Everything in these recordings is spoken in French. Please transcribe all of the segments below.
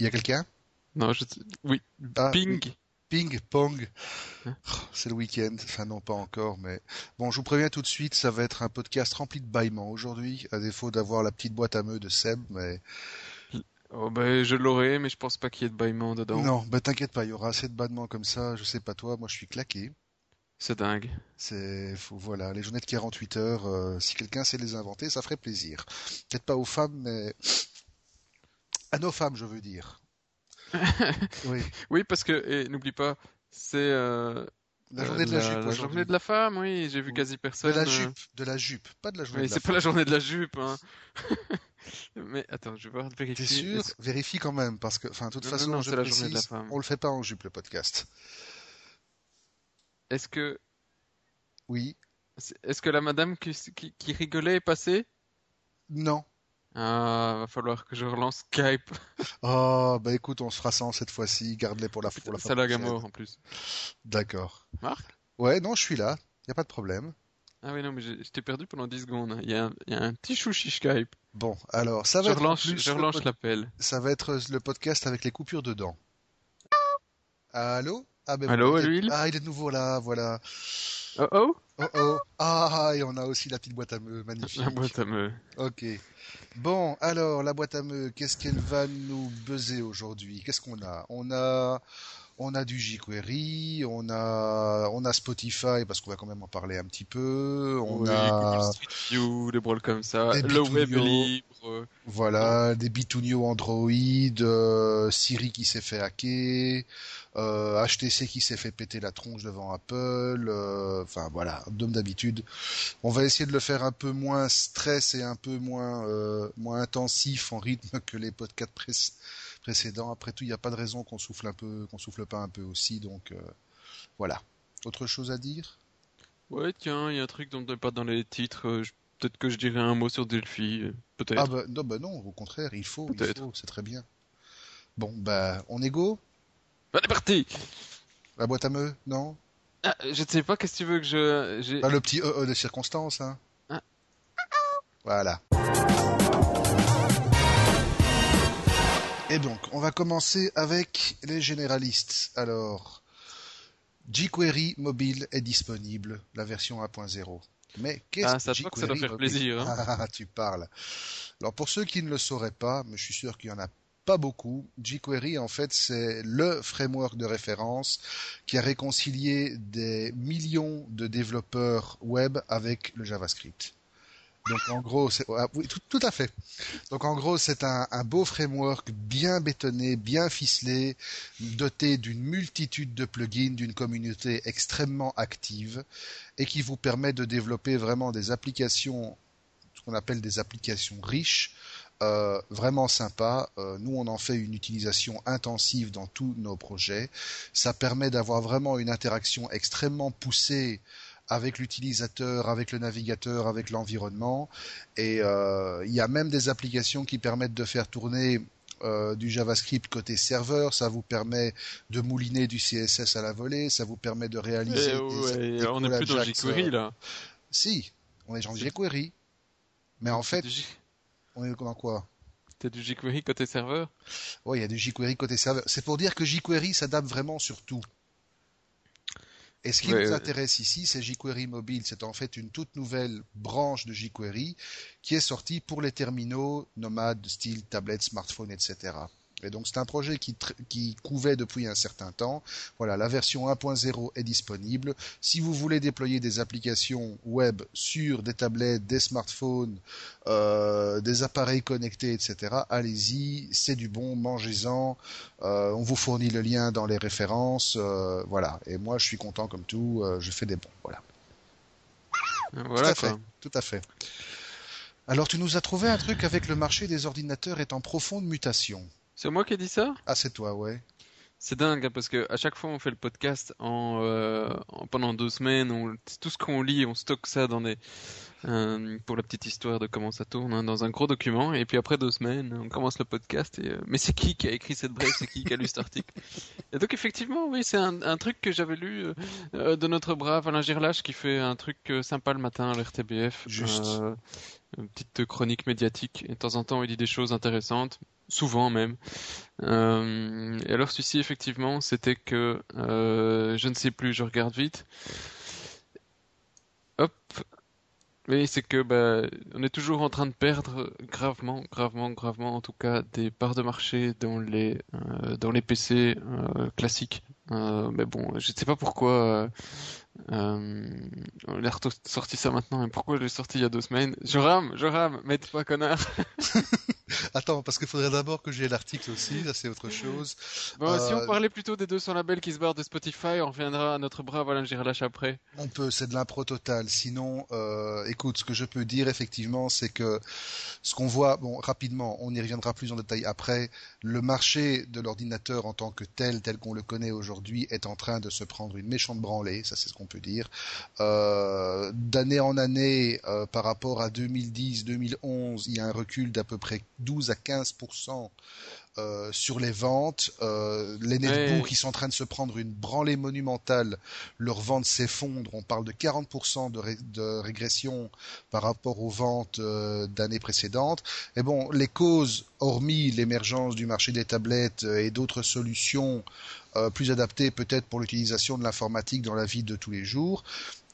Il y a, quelqu'un? Non, je... Oui. Ah, Ping. Ping, pong. Hein oh, c'est le week-end. Enfin, non, pas encore, mais bon, je vous préviens tout de suite, ça va être un podcast rempli de bâillements aujourd'hui, à défaut d'avoir la petite boîte à meux de Seb, mais. Oh, ben, je l'aurai, mais je pense pas qu'il y ait de bâillements dedans. Non, ben, t'inquiète pas, il y aura assez de bâillements comme ça, je sais pas toi, moi je suis claqué. C'est dingue. C'est voilà, les journées de 48 heures, euh, si quelqu'un sait les inventer, ça ferait plaisir. Peut-être pas aux femmes, mais à nos femmes, je veux dire. oui. oui, parce que n'oublie pas, c'est euh, la journée de la, jupe. La journée de la femme, oui, j'ai vu quasi personne. De la euh. jupe, de la jupe, pas de la journée. Mais c'est pas la journée de la jupe, hein. Mais attends, je vais voir vérifier. T'es sûr? Vérifie quand même, parce que, enfin, de toute façon, non, je la journée de la femme. on le fait pas en jupe le podcast. Est-ce que. Oui. Est-ce que la madame qui, qui, rigolait est passée? Non. Ah, va falloir que je relance Skype. Oh, bah écoute, on se fera ça cette fois-ci. Garde-les pour la, pour la fin. C'est en plus. D'accord. Marc? Ouais, non, je suis là. Y a pas de problème. Ah oui, non, mais j'étais perdu pendant 10 secondes. Il y, a un, y a un petit chouchi Skype. Bon, alors, ça va je être. Relance, je relance l'appel. Ça va être le podcast avec les coupures de dents. Allô? Ah, ben Allô, il... Ah, il est de nouveau là, voilà. Oh oh Oh oh Ah, et on a aussi la petite boîte à meux, magnifique. La boîte à meux. Ok. Bon, alors, la boîte à meux, qu'est-ce qu'elle va nous buzzer aujourd'hui? Qu'est-ce qu'on a? On a... On a du jQuery, on a, on a Spotify parce qu'on va quand même en parler un petit peu. On a Street View, des brôles comme ça, le web libre. Voilà, des Bitunio Android, euh, Siri qui s'est fait hacker, HTC euh, qui s'est fait péter la tronche devant Apple. Euh, enfin voilà, comme d'habitude. On va essayer de le faire un peu moins stress et un peu moins moins intensif en rythme que les podcasts précédents précédent. Après tout, il n'y a pas de raison qu'on souffle un peu, qu'on souffle pas un peu aussi. Donc euh, voilà. Autre chose à dire? Ouais, tiens, il y a un truc dont on n'est pas dans les titres. Euh, peut-être que je dirais un mot sur Delphi. Euh, peut-être. Ah bah non, bah non, au contraire, il faut, il faut, c'est très bien. Bon, bah, on est go? Est parti La boîte à meux, non ah, Je ne sais pas, qu'est-ce que tu veux que je... Bah, le petit E, -E de circonstance, hein. Ah. Voilà. Et donc, on va commencer avec les généralistes. Alors, jQuery mobile est disponible, la version 1.0. Mais qu'est-ce ah, ça que ça doit faire plaisir. Hein. Ah, tu parles. Alors, pour ceux qui ne le sauraient pas, mais je suis sûr qu'il y en a pas beaucoup. jQuery, en fait, c'est le framework de référence qui a réconcilié des millions de développeurs web avec le JavaScript. Donc en gros, c'est ah, tout, à fait. Donc en gros, c'est un, beau framework bien bétonné, bien ficelé, doté d'une multitude de plugins, d'une communauté extrêmement active et qui vous permet de développer vraiment des applications, ce qu'on appelle des applications riches, euh, vraiment sympa. Euh, nous, on en fait une utilisation intensive dans tous nos projets. Ça permet d'avoir vraiment une interaction extrêmement poussée avec l'utilisateur, avec le navigateur, avec l'environnement. Et euh, il y a même des applications qui permettent de faire tourner euh, du JavaScript côté serveur, ça vous permet de mouliner du CSS à la volée, ça vous permet de réaliser. Eh on n'est plus dans jQuery là. Si, on est dans jQuery. Mais en fait, on est dans quoi? T'as du jQuery côté serveur? Oui, il y a du jQuery côté serveur. C'est pour dire que jQuery s'adapte vraiment sur tout. Et ce qui nous intéresse ici, c'est jQuery Mobile. C'est en fait une toute nouvelle branche de jQuery qui est sortie pour les terminaux nomades, style tablette, smartphone, etc. Et donc c'est un projet qui, qui couvait depuis un certain temps. Voilà, la version 1.0 est disponible. Si vous voulez déployer des applications web sur des tablettes, des smartphones, euh, des appareils connectés, etc., allez-y, c'est du bon, mangez-en. Euh, on vous fournit le lien dans les références. Euh, voilà, et moi je suis content comme tout, je fais des bons. Voilà. Voilà tout à fait. Tout à fait. Alors tu nous as trouvé un truc avec le marché des ordinateurs est en profonde mutation. C'est moi qui ai dit ça? Ah, c'est toi, ouais. C'est dingue hein, parce que à chaque fois on fait le podcast en, euh, pendant deux semaines, on, tout ce qu'on lit, on stocke ça dans des euh, pour la petite histoire de comment ça tourne hein, dans un gros document et puis après deux semaines on commence le podcast et euh, mais c'est qui qui a écrit cette brève, c'est qui qui a lu cet article? Et donc effectivement oui c'est un, un, truc que j'avais lu de notre brave Alain Girlache qui fait un truc sympa le matin à l'RTBF. Juste. Une petite chronique médiatique. Et de temps en temps, il dit des choses intéressantes, souvent même. Euh, et alors celui-ci, effectivement, c'était que euh, je ne sais plus, je regarde vite. Hop. Oui, c'est que bah, on est toujours en train de perdre gravement, gravement, gravement, en tout cas, des parts de marché dans les euh, dans les PC classiques. Mais bon, je ne sais pas pourquoi euh, on a sorti ça maintenant, mais pourquoi je l'ai sorti il y a deux semaines? Je rame, je rame, mais pas connard. Attends, parce qu'il faudrait d'abord que j'ai l'article aussi, ça c'est autre chose. Bon, si on euh, parlait plutôt des 200 labels qui se barrent de Spotify, on reviendra à notre brave Alain Giralache après. On peut, c'est de l'impro total. Sinon, euh, écoute, ce que je peux dire effectivement, c'est que ce qu'on voit, bon, rapidement, on y reviendra plus en détail après, le marché de l'ordinateur en tant que tel, tel qu'on le connaît aujourd'hui, est en train de se prendre une méchante branlée, ça c'est ce qu'on peut dire. Euh, d'année en année, euh, par rapport à 2010-2011, il y a un recul d'à peu près 12 à 15% euh, sur les ventes. Euh, les netbooks qui sont en train de se prendre une branlée monumentale, leurs ventes s'effondrent. On parle de 40% de, de, régression par rapport aux ventes euh, d'années précédentes. Et bon, les causes, hormis l'émergence du marché des tablettes et d'autres solutions plus adaptées peut-être pour l'utilisation de l'informatique dans la vie de tous les jours,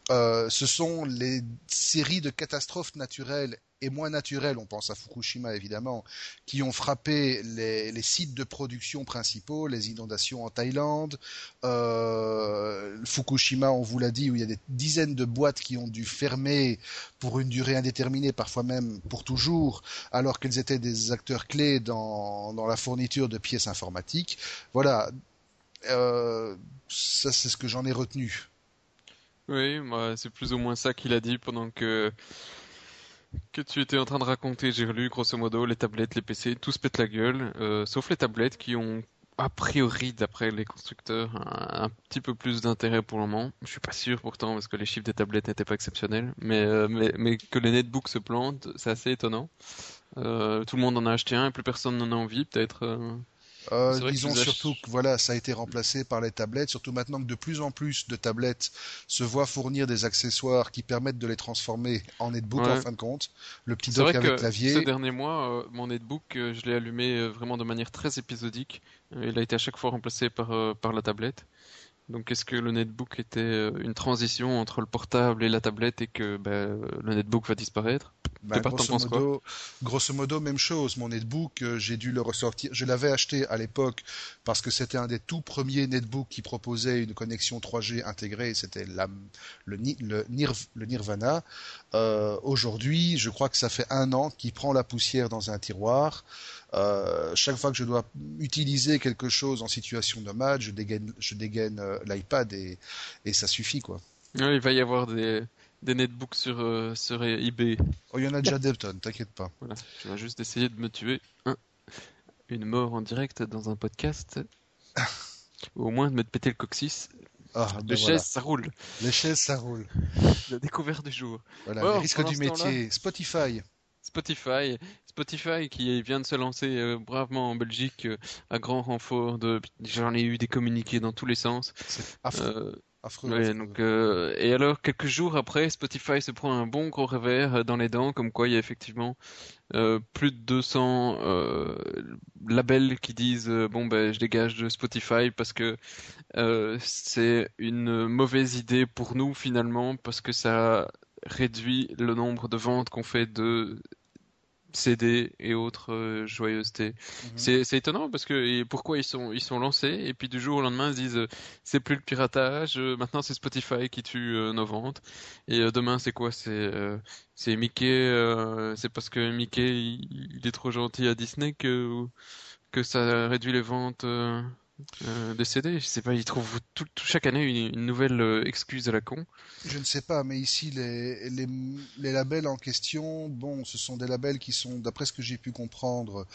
ce sont les séries de catastrophes naturelles et moins naturels, on pense à Fukushima évidemment, qui ont frappé les, sites de production principaux, les inondations en Thaïlande, euh, Fukushima, on vous l'a dit, où il y a des dizaines de boîtes qui ont dû fermer pour une durée indéterminée, parfois même pour toujours, alors qu'elles étaient des acteurs clés dans, la fourniture de pièces informatiques. Voilà, euh, ça c'est ce que j'en ai retenu. Oui, c'est plus ou moins ça qu'il a dit pendant que tu étais en train de raconter, j'ai lu grosso modo les tablettes, les PC, tout se pète la gueule, euh, sauf les tablettes qui ont a priori, d'après les constructeurs, un, petit peu plus d'intérêt pour le moment. Je suis pas sûr pourtant parce que les chiffres des tablettes n'étaient pas exceptionnels, mais, euh, que les netbooks se plantent, c'est assez étonnant. Tout le monde en a acheté un et plus personne n'en a envie, peut-être. Euh, disons surtout que voilà, ça a été remplacé par les tablettes, surtout maintenant que de plus en plus de tablettes se voient fournir des accessoires qui permettent de les transformer en netbook en fin de compte. Le petit dock avec clavier. Ces derniers mois, euh, mon netbook, euh, je l'ai allumé vraiment de manière très épisodique. il a été à chaque fois remplacé par, par la tablette. Donc est-ce que le netbook était une transition entre le portable et la tablette et que ben, le netbook va disparaître? Bah, grosso, modo, même chose. Mon netbook, euh, j'ai dû le ressortir. Je l'avais acheté à l'époque parce que c'était un des tout premiers netbooks qui proposait une connexion 3G intégrée. C'était le, le, Nirvana. Euh, aujourd'hui, je crois que ça fait un an qu'il prend la poussière dans un tiroir. Euh, chaque fois que je dois utiliser quelque chose en situation de match, je dégaine, je dégaine l'iPad et, et ça suffit quoi. il va y avoir des, des netbooks sur, euh, sur eBay. Oh, il y en a déjà des tonnes, t'inquiète pas. Voilà, je vais juste essayer de me tuer une mort en direct dans un podcast. Ou au moins de me péter le coccyx. Ah, ben les chaises, ça roule. Les chaises, ça roule. La découverte du jour. Voilà, le risque du métier. Spotify. Spotify, Spotify qui vient de se lancer euh, bravement en Belgique euh, à grand renfort de. J'en ai eu des communiqués dans tous les sens. C'est affreux donc, euh, et alors, quelques jours après, Spotify se prend un bon gros revers dans les dents, comme quoi il y a effectivement plus de 200 euh, labels qui disent bon ben je dégage de Spotify parce que c'est une mauvaise idée pour nous finalement parce que ça réduit le nombre de ventes qu'on fait de CD et autres euh, joyeusetés. Mhm. C'est étonnant parce que pourquoi ils sont ils sont lancés et puis du jour au lendemain ils disent euh, c'est plus le piratage, euh, maintenant c'est Spotify qui tue nos ventes et demain c'est quoi? C'est c'est Mickey c'est parce que Mickey il, est trop gentil à Disney que que ça réduit les ventes euh, décédé. Je sais pas, ils trouvent chaque année une, nouvelle euh, excuse à la con. Je ne sais pas, mais ici les, les, labels en question, bon, ce sont des labels qui sont, d'après ce que j'ai pu comprendre,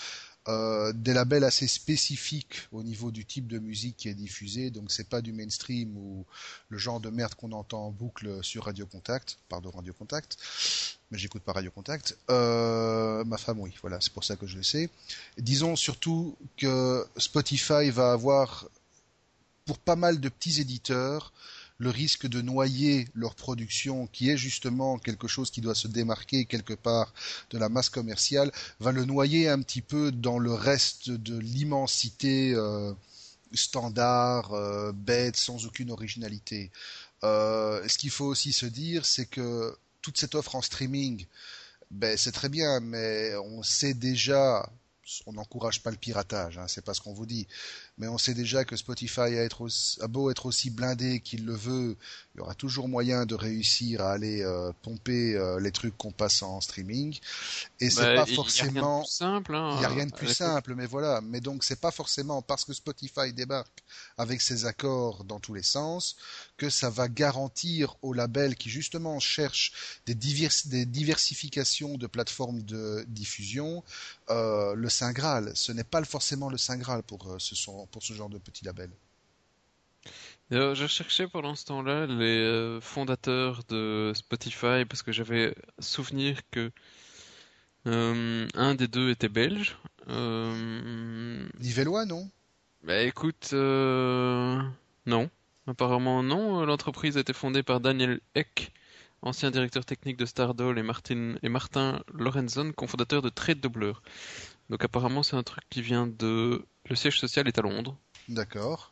euh, des labels assez spécifiques au niveau du type de musique qui est diffusé, donc c'est pas du mainstream ou le genre de merde qu'on entend en boucle sur Radio Contact, pardon Radio Contact, mais j'écoute pas Radio Contact. Euh, ma femme oui, voilà, c'est pour ça que je le sais. Disons surtout que Spotify va avoir pour pas mal de petits éditeurs le risque de noyer leur production, qui est justement quelque chose qui doit se démarquer quelque part de la masse commerciale, va le noyer un petit peu dans le reste de l'immensité euh, standard, euh, bête, sans aucune originalité. Ce qu'il faut aussi se dire, c'est que toute cette offre en streaming, ben, c'est très bien, mais on sait déjà, on n'encourage pas le piratage, hein, c'est pas ce qu'on vous dit, mais on sait déjà que Spotify a, beau être aussi blindé qu'il le veut, il y aura toujours moyen de réussir à aller euh, pomper euh, les trucs qu'on passe en streaming. Et c'est Bah, pas il y a rien de forcément. plus simple. hein, Il n'y a rien de plus avec- simple, mais voilà. Mais donc, c'est pas forcément parce que Spotify débarque avec ses accords dans tous les sens que ça va garantir aux labels qui justement cherchent des, divers- des diversifications de plateformes de diffusion euh, le Saint Graal. Ce n'est pas forcément le Saint Graal pour, ce, son- pour ce genre de petits labels. Euh, je cherchais pendant ce temps-là les euh, fondateurs de Spotify parce que j'avais souvenir que euh, un des deux était belge. Euh, Nivellois, non? Bah écoute, non. Apparemment non. L'entreprise a été fondée par Daniel Eck, ancien directeur technique de Stardoll, et Martin, et Martin Lorenzon, cofondateur de Trade Doubler. Donc apparemment c'est un truc qui vient de... Le siège social est à Londres. D'accord.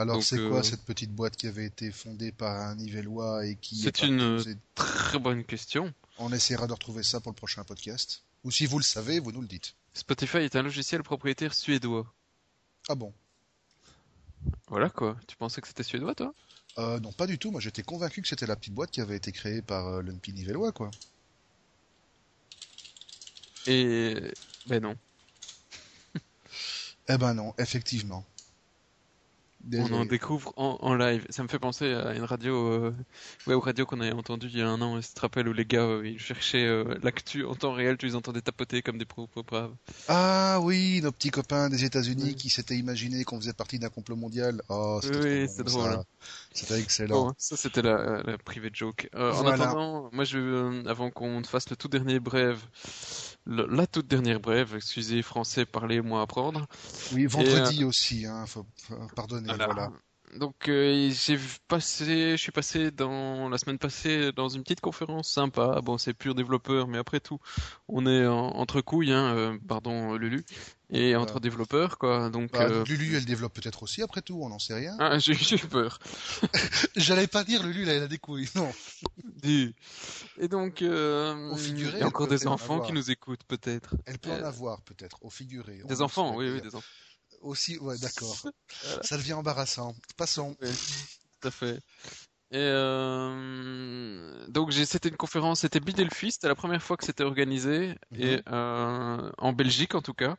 Alors, c'est quoi euh, cette petite boîte qui avait été fondée par un Nivellois et qui C'est est une- Très bonne question. On essaiera de retrouver ça pour le prochain podcast. Ou si vous le savez, vous nous le dites. Spotify est un logiciel propriétaire suédois. Ah bon? Voilà quoi. Tu pensais que c'était suédois toi? euh, Non, pas du tout. Moi, j'étais convaincu que c'était la petite boîte qui avait été créée par euh, l'Unpi Nivellois, quoi. Et ben non. Eh ben non, effectivement. On en découvre en, en live. Ça me fait penser à une radio, euh, web radio qu'on avait entendue il y a un an. Tu te rappelles où les gars euh, ils cherchaient euh, l'actu en temps réel, tu les entendais tapoter comme des propos braves. Ah oui, nos petits copains des États-Unis qui s'étaient imaginés qu'on faisait partie d'un complot mondial. Oh, c'était Oui, c'est bon, drôle, hein. C'était excellent. Bon, ça c'était la, la private joke. Euh, En attendant, moi je avant qu'on fasse le tout dernier brève, la toute dernière brève, excusez français, parlez moi apprendre. Oui, vendredi aussi, hein. Faut, faut- pardonnez, Voilà. voilà. Donc euh, j'ai vu passer, je suis passé dans la semaine passée dans une petite conférence sympa. Bon, c'est pur développeur, mais après tout, on est en- entre couilles, hein, euh, pardon Lulu, et entre développeurs quoi. Donc Bah, euh, Lulu, elle développe peut-être aussi, après tout, on n'en sait rien. ah, j'ai eu peur. J'allais pas dire Lulu, là, elle a des couilles. Non. Et donc il y a encore des en enfants qui nous écoutent peut-être. Elle peut en avoir, peut-être, au figuré. Des enfants, oui, oui, des enfants. Aussi, ouais, d'accord. Voilà. Ça devient embarrassant. Passons. Oui, tout à fait. Et euh, donc c'était une conférence, c'était Bidelphi, c'était la première fois que c'était organisé Mhm. et euh, en Belgique en tout cas.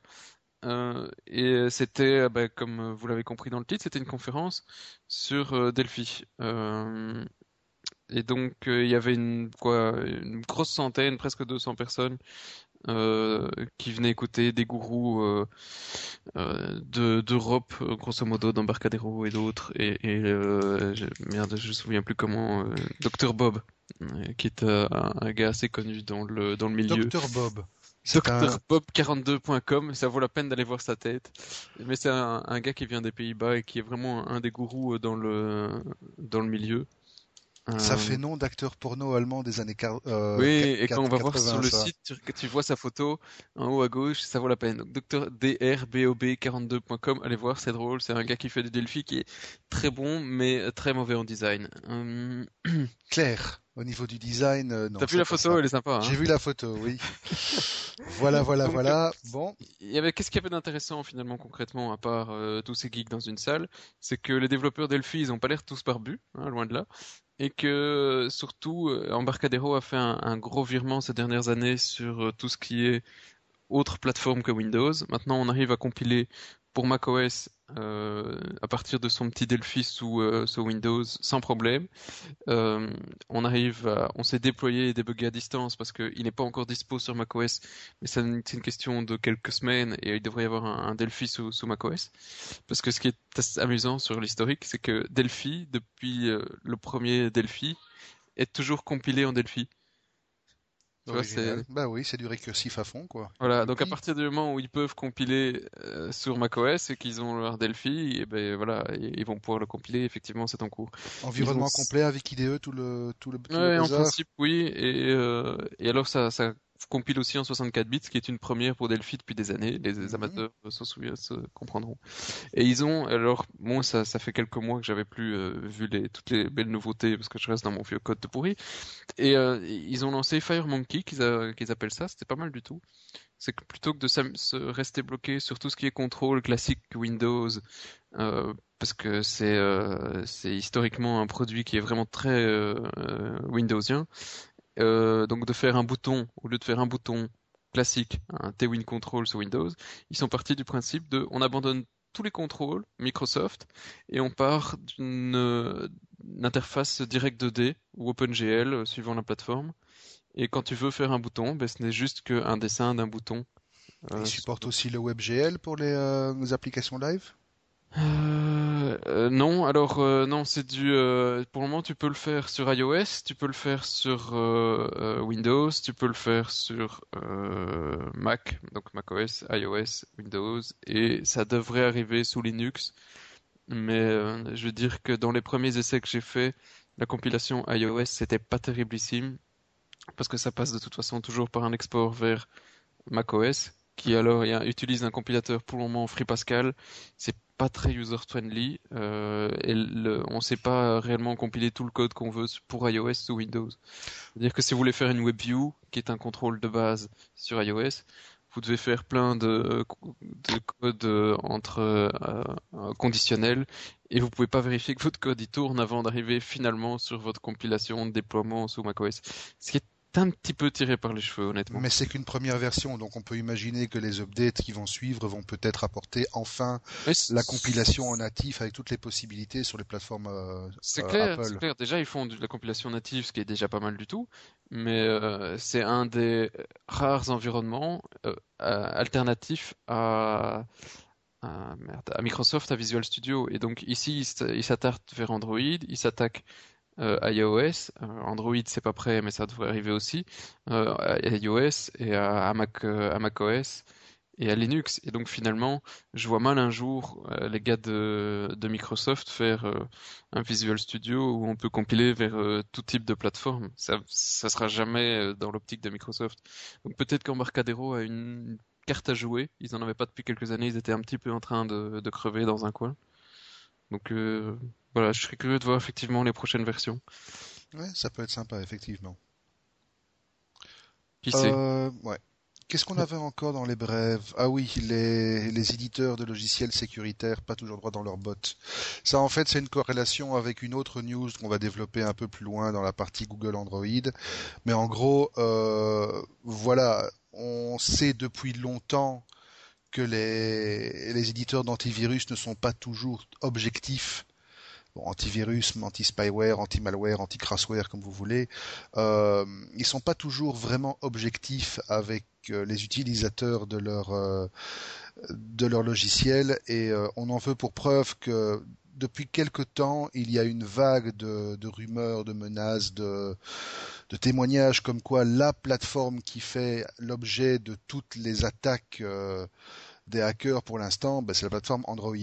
Euh, et c'était, euh, bah, comme vous l'avez compris dans le titre, c'était une conférence sur euh, Delphi. Et donc il y avait une quoi, une grosse centaine, presque 200 personnes euh, qui venaient écouter des gourous euh, euh, de d'Europe, euh, grosso modo, d'Embarcadero et d'autres. Et, et je, merde, je me souviens plus comment. Dr Bob, qui est un, un gars assez connu dans le dans le milieu. Docteur Bob. C'est un- DrBob42.com, ça vaut la peine d'aller voir sa tête. Mais c'est un, un gars qui vient des Pays-Bas et qui est vraiment un des gourous dans le dans le milieu. Ça Euh, fait nom d'acteur porno allemand des années quar- euh, oui, et quand on va voir 80, sur le ça. site, tu, tu vois sa photo en haut à gauche, ça vaut la peine. Donc, Dr drbob42.com, allez voir, c'est drôle. C'est un gars qui fait du Delphi qui est très bon, mais très mauvais en design. Hum, Claire, au niveau du design, euh, non. T'as vu la photo, ça. elle est sympa. hein J'ai vu la photo, oui. voilà, voilà, Donc, voilà. Bon, Il y avait qu'est-ce qu'il y avait d'intéressant finalement concrètement à part euh, tous ces geeks dans une salle, c'est que les développeurs Delphi ils ont pas l'air tous barbus, hein, loin de là, et que surtout euh, Embarcadero a fait un, un gros virement ces dernières années sur euh, tout ce qui est autre plateforme que Windows. Maintenant on arrive à compiler pour macOS euh, à partir de son petit Delphi sous, euh, sous Windows sans problème. Euh, on arrive à, on s'est déployé et débugger à distance parce qu'il n'est pas encore dispo sur macOS, mais c'est une question de quelques semaines et il devrait y avoir un, un Delphi sous, sous macOS. Parce que ce qui est amusant sur l'historique, c'est que Delphi, depuis euh, le premier Delphi, est toujours compilé en Delphi. Bah oui, c'est du récursif à fond, quoi. Voilà, donc à partir du moment où ils peuvent compiler euh, sur macOS et qu'ils ont leur Delphi, et ben voilà, ils vont pouvoir le compiler. Effectivement, c'est en cours. Environnement complet avec IDE, tout le tout le. Tout en principe, oui. Et, euh, et alors ça, ça compile aussi en 64 bits, ce qui est une première pour Delphi depuis des années. Les, mhm. amateurs se, souviennent, se comprendront. Et ils ont, alors, moi, ça, ça fait quelques mois que j'avais plus euh, vu les, toutes les belles nouveautés parce que je reste dans mon vieux code de pourri. Et euh, ils ont lancé FireMonkey, qu'ils appellent ça. C'était pas mal du tout. C'est que plutôt que de se rester bloqué sur tout ce qui est contrôle classique Windows, euh, parce que c'est c'est historiquement un produit qui est vraiment très Windowsien. Euh, donc de faire un bouton, au lieu de faire un bouton classique, un T-Win Control sur Windows, ils sont partis du principe de on abandonne tous les contrôles Microsoft et on part d'une interface direct 2D ou OpenGL euh, suivant la plateforme. Et quand tu veux faire un bouton, ben, ce n'est juste qu'un dessin d'un bouton. Euh, Ils supportent aussi le WebGL pour les applications live? Euh, euh, non, alors euh, non, c'est du. Euh, pour le moment, tu peux le faire sur iOS, tu peux le faire sur Windows, tu peux le faire sur Mac, donc macOS, iOS, Windows, et ça devrait arriver sous Linux. Mais je veux dire que dans les premiers essais que j'ai fait, la compilation iOS c'était pas terriblissime parce que ça passe de toute façon toujours par un export vers macOS qui alors utilise un compilateur pour le moment Free Pascal. Pas très user-friendly euh, et on ne sait pas réellement compiler tout le code qu'on veut pour iOS ou Windows. C'est-à-dire que si vous voulez faire une WebView, qui est un contrôle de base sur iOS, vous devez faire plein de, de codes euh, entre euh, conditionnels et vous pouvez pas vérifier que votre code y tourne avant d'arriver finalement sur votre compilation de déploiement sous macOS. Ce qui est un petit peu tiré par les cheveux, honnêtement. Mais c'est qu'une première version, donc on peut imaginer que les updates qui vont suivre vont peut-être apporter enfin la compilation en natif avec toutes les possibilités sur les plateformes euh, c'est clair, C'est clair. Déjà, ils font de la compilation native, ce qui est déjà pas mal du tout, mais euh, c'est un des rares environnements euh, alternatifs à à, à Microsoft, à Visual Studio. Et donc ici, il s'attaque vers Android, il s'attaque euh, iOS, euh, Android c'est pas prêt mais ça devrait arriver aussi, euh, à iOS et à, Mac, à macOS et à Linux. Et donc finalement, je vois mal un jour les gars de, de Microsoft faire un Visual Studio où on peut compiler vers tout type de plateforme. Ça, ça sera jamais dans l'optique de Microsoft. Donc peut-être qu'Embarcadero a une carte à jouer. Ils en avaient pas depuis quelques années. Ils étaient un petit peu en train de, de crever dans un coin. Donc voilà, je serais curieux de voir effectivement les prochaines versions. Ouais, ça peut être sympa, effectivement. Qui sait euh, Ouais. Qu'est-ce qu'on avait encore dans les brèves? Ah oui, les, les éditeurs de logiciels sécuritaires pas toujours droit dans leur bottes. Ça, en fait, c'est une corrélation avec une autre news qu'on va développer un peu plus loin dans la partie Google Android. Mais en gros, euh, voilà, on sait depuis longtemps que les, les éditeurs d'antivirus ne sont pas toujours objectifs antivirus, anti-spyware, anti-malware, anti-crassware, comme vous voulez, euh, ils sont pas toujours vraiment objectifs avec euh, les utilisateurs de leur euh, logiciel et euh, on en veut pour preuve que depuis quelque temps, il y a une vague de, rumeurs, de menaces, de, de, témoignages comme quoi la plateforme qui fait l'objet de toutes les attaques des hackers pour l'instant, ben, c'est la plateforme Android.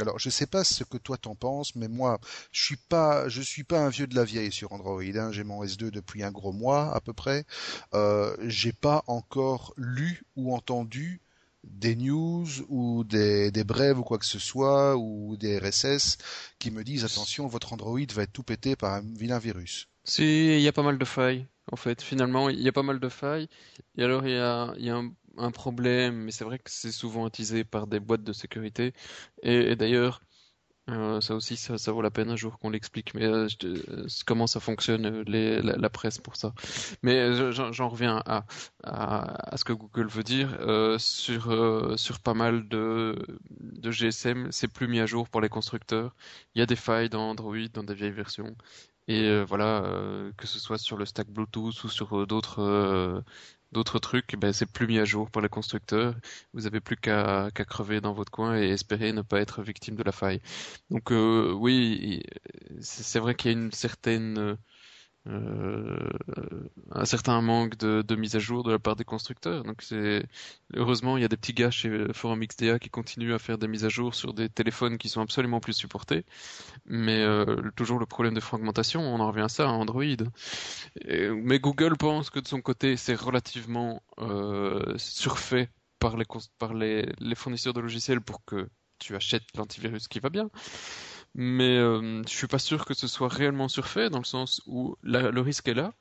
Alors, je sais pas ce que toi t'en penses, mais moi, je suis pas, je suis pas un vieux de la vieille sur Android. Hein. J'ai mon S2 depuis un gros mois à peu près. Euh, j'ai pas encore lu ou entendu des news ou des, des brèves ou quoi que ce soit ou des RSS qui me disent attention, votre Android va être tout pété par un vilain virus. Si, il y a pas mal de failles. En fait, finalement, il y a pas mal de failles. Et alors, il y a, il y a un un problème, mais c'est vrai que c'est souvent attisé par des boîtes de sécurité. Et, d'ailleurs, euh, ça aussi, ça, vaut la peine un jour qu'on l'explique, mais euh, comment ça fonctionne euh, la, presse pour ça. Mais j'en reviens à, à, ce que Google veut dire sur sur pas mal de de GSM, c'est plus mis à jour pour les constructeurs. Il y a des failles dans Android, dans des vieilles versions. Et voilà, que ce soit sur le stack Bluetooth ou sur d'autres d'autres trucs, ben, c'est plus mis à jour pour les constructeurs. Vous avez plus qu'à crever dans votre coin et espérer ne pas être victime de la faille. Donc euh, oui, c'est vrai qu'il y a une certaine euh, un certain manque de, de, mise à jour de la part des constructeurs. Donc c'est heureusement il y a des petits gars chez Forum XDA qui continuent à faire des mises à jour sur des téléphones qui sont absolument plus supportés. Mais euh, toujours le problème de fragmentation, on en revient à ça, à Android. Et, mais Google pense que de son côté c'est relativement euh, surfait par les par les, les fournisseurs de logiciels pour que tu achètes l'antivirus qui va bien mais euh, je suis pas sûr que ce soit réellement surfait dans le sens où le risque est là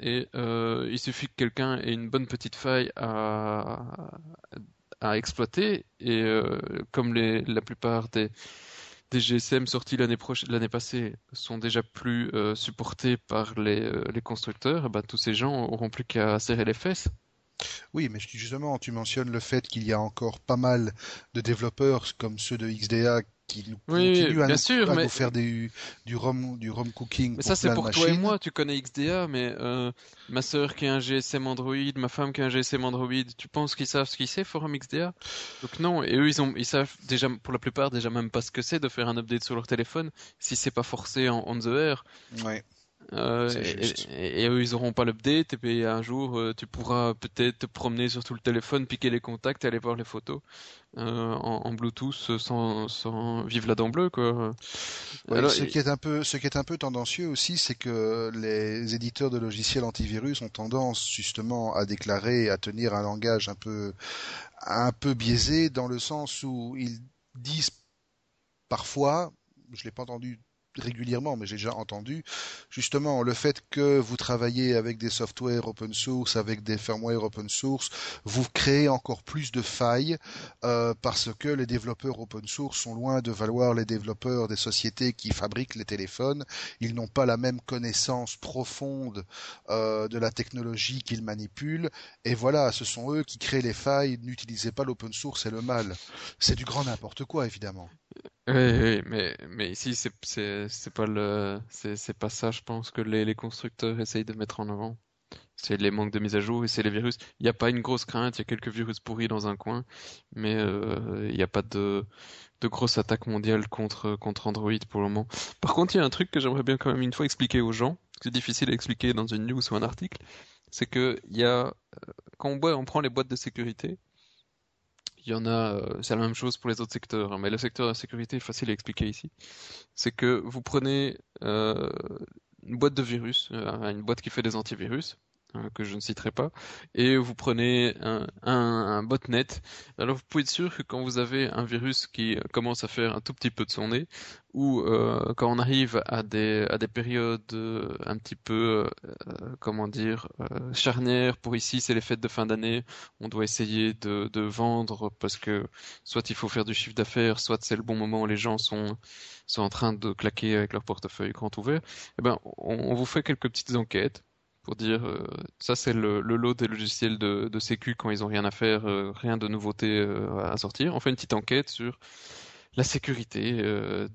et euh, il suffit que quelqu'un ait une bonne petite faille à, exploiter et euh, comme les, la plupart des, GSM sortis l'année passée sont déjà plus euh, supportés par les, constructeurs, bah, tous ces gens auront plus qu'à serrer les fesses. Oui, mais justement, tu mentionnes le fait qu'il y a encore pas mal de développeurs comme ceux de XDA qui oui, à, bien sûr, mais... faire du, du ROM, du ROM cooking. Mais ça, c'est pour toi et moi. Tu connais XDA, mais euh, ma sœur qui a un GSM Android, ma femme qui a un GSM Android, tu penses qu'ils savent ce qu'ils c'est, Forum XDA Donc non. Et eux, ils, ont, ils savent déjà, pour la plupart, déjà même pas ce que c'est de faire un update sur leur téléphone si c'est pas forcé en on the air. Ouais. Euh, et, eux, ils auront pas l'update, et puis un jour, euh, tu pourras peut-être te promener sur tout le téléphone, piquer les contacts et aller voir les photos euh, en, Bluetooth sans, sans vivre la dent bleue, quoi. Alors, ce qui est un peu, ce qui est un peu tendancieux aussi, c'est que les éditeurs de logiciels antivirus ont tendance justement à déclarer, à tenir un langage un peu, un peu biaisé dans le sens où ils disent parfois, je l'ai pas entendu régulièrement, mais j'ai déjà entendu justement le fait que vous travaillez avec des softwares open source, avec des firmware open source, vous créez encore plus de failles euh, parce que les développeurs open source sont loin de valoir les développeurs des sociétés qui fabriquent les téléphones. Ils n'ont pas la même connaissance profonde euh, de la technologie qu'ils manipulent. Et voilà, ce sont eux qui créent les failles. N'utilisez pas l'open source, c'est le mal. C'est du grand n'importe quoi, évidemment. Oui, oui, mais, mais ici, c'est, c'est, c'est pas le, c'est, c'est pas ça, je pense, que les, les constructeurs essayent de mettre en avant. C'est les manques de mise à jour et c'est les virus. Il n'y a pas une grosse crainte, il y a quelques virus pourris dans un coin, mais euh, il n'y a pas de, de grosse attaque mondiale contre, contre Android pour le moment. Par contre, il y a un truc que j'aimerais bien quand même une fois expliquer aux gens, c'est difficile à expliquer dans une news ou un article, c'est que y a, euh, quand on, on prend les boîtes de sécurité, il y en a, euh, c'est la même chose pour les autres secteurs, hein, mais le secteur de la sécurité est facile à expliquer ici. C'est que vous prenez euh, une boîte de virus, euh, une boîte qui fait des antivirus, que je ne citerai pas, et vous prenez un, un, botnet. Alors vous pouvez être sûr que quand vous avez un virus qui commence à faire un tout petit peu de son nez, ou euh, quand on arrive à des, à des périodes euh, un petit peu, euh, comment dire, charnières, pour ici c'est les fêtes de fin d'année, on doit essayer de, de vendre parce que soit il faut faire du chiffre d'affaires, soit c'est le bon moment où les gens sont sont en train de claquer avec leur portefeuille grand ouvert, eh ben, on, on vous fait quelques petites enquêtes pour dire euh, ça c'est le, le, lot des logiciels de, de sécu quand ils ont rien à faire, euh, rien de nouveauté euh, à sortir. On fait une petite enquête sur la sécurité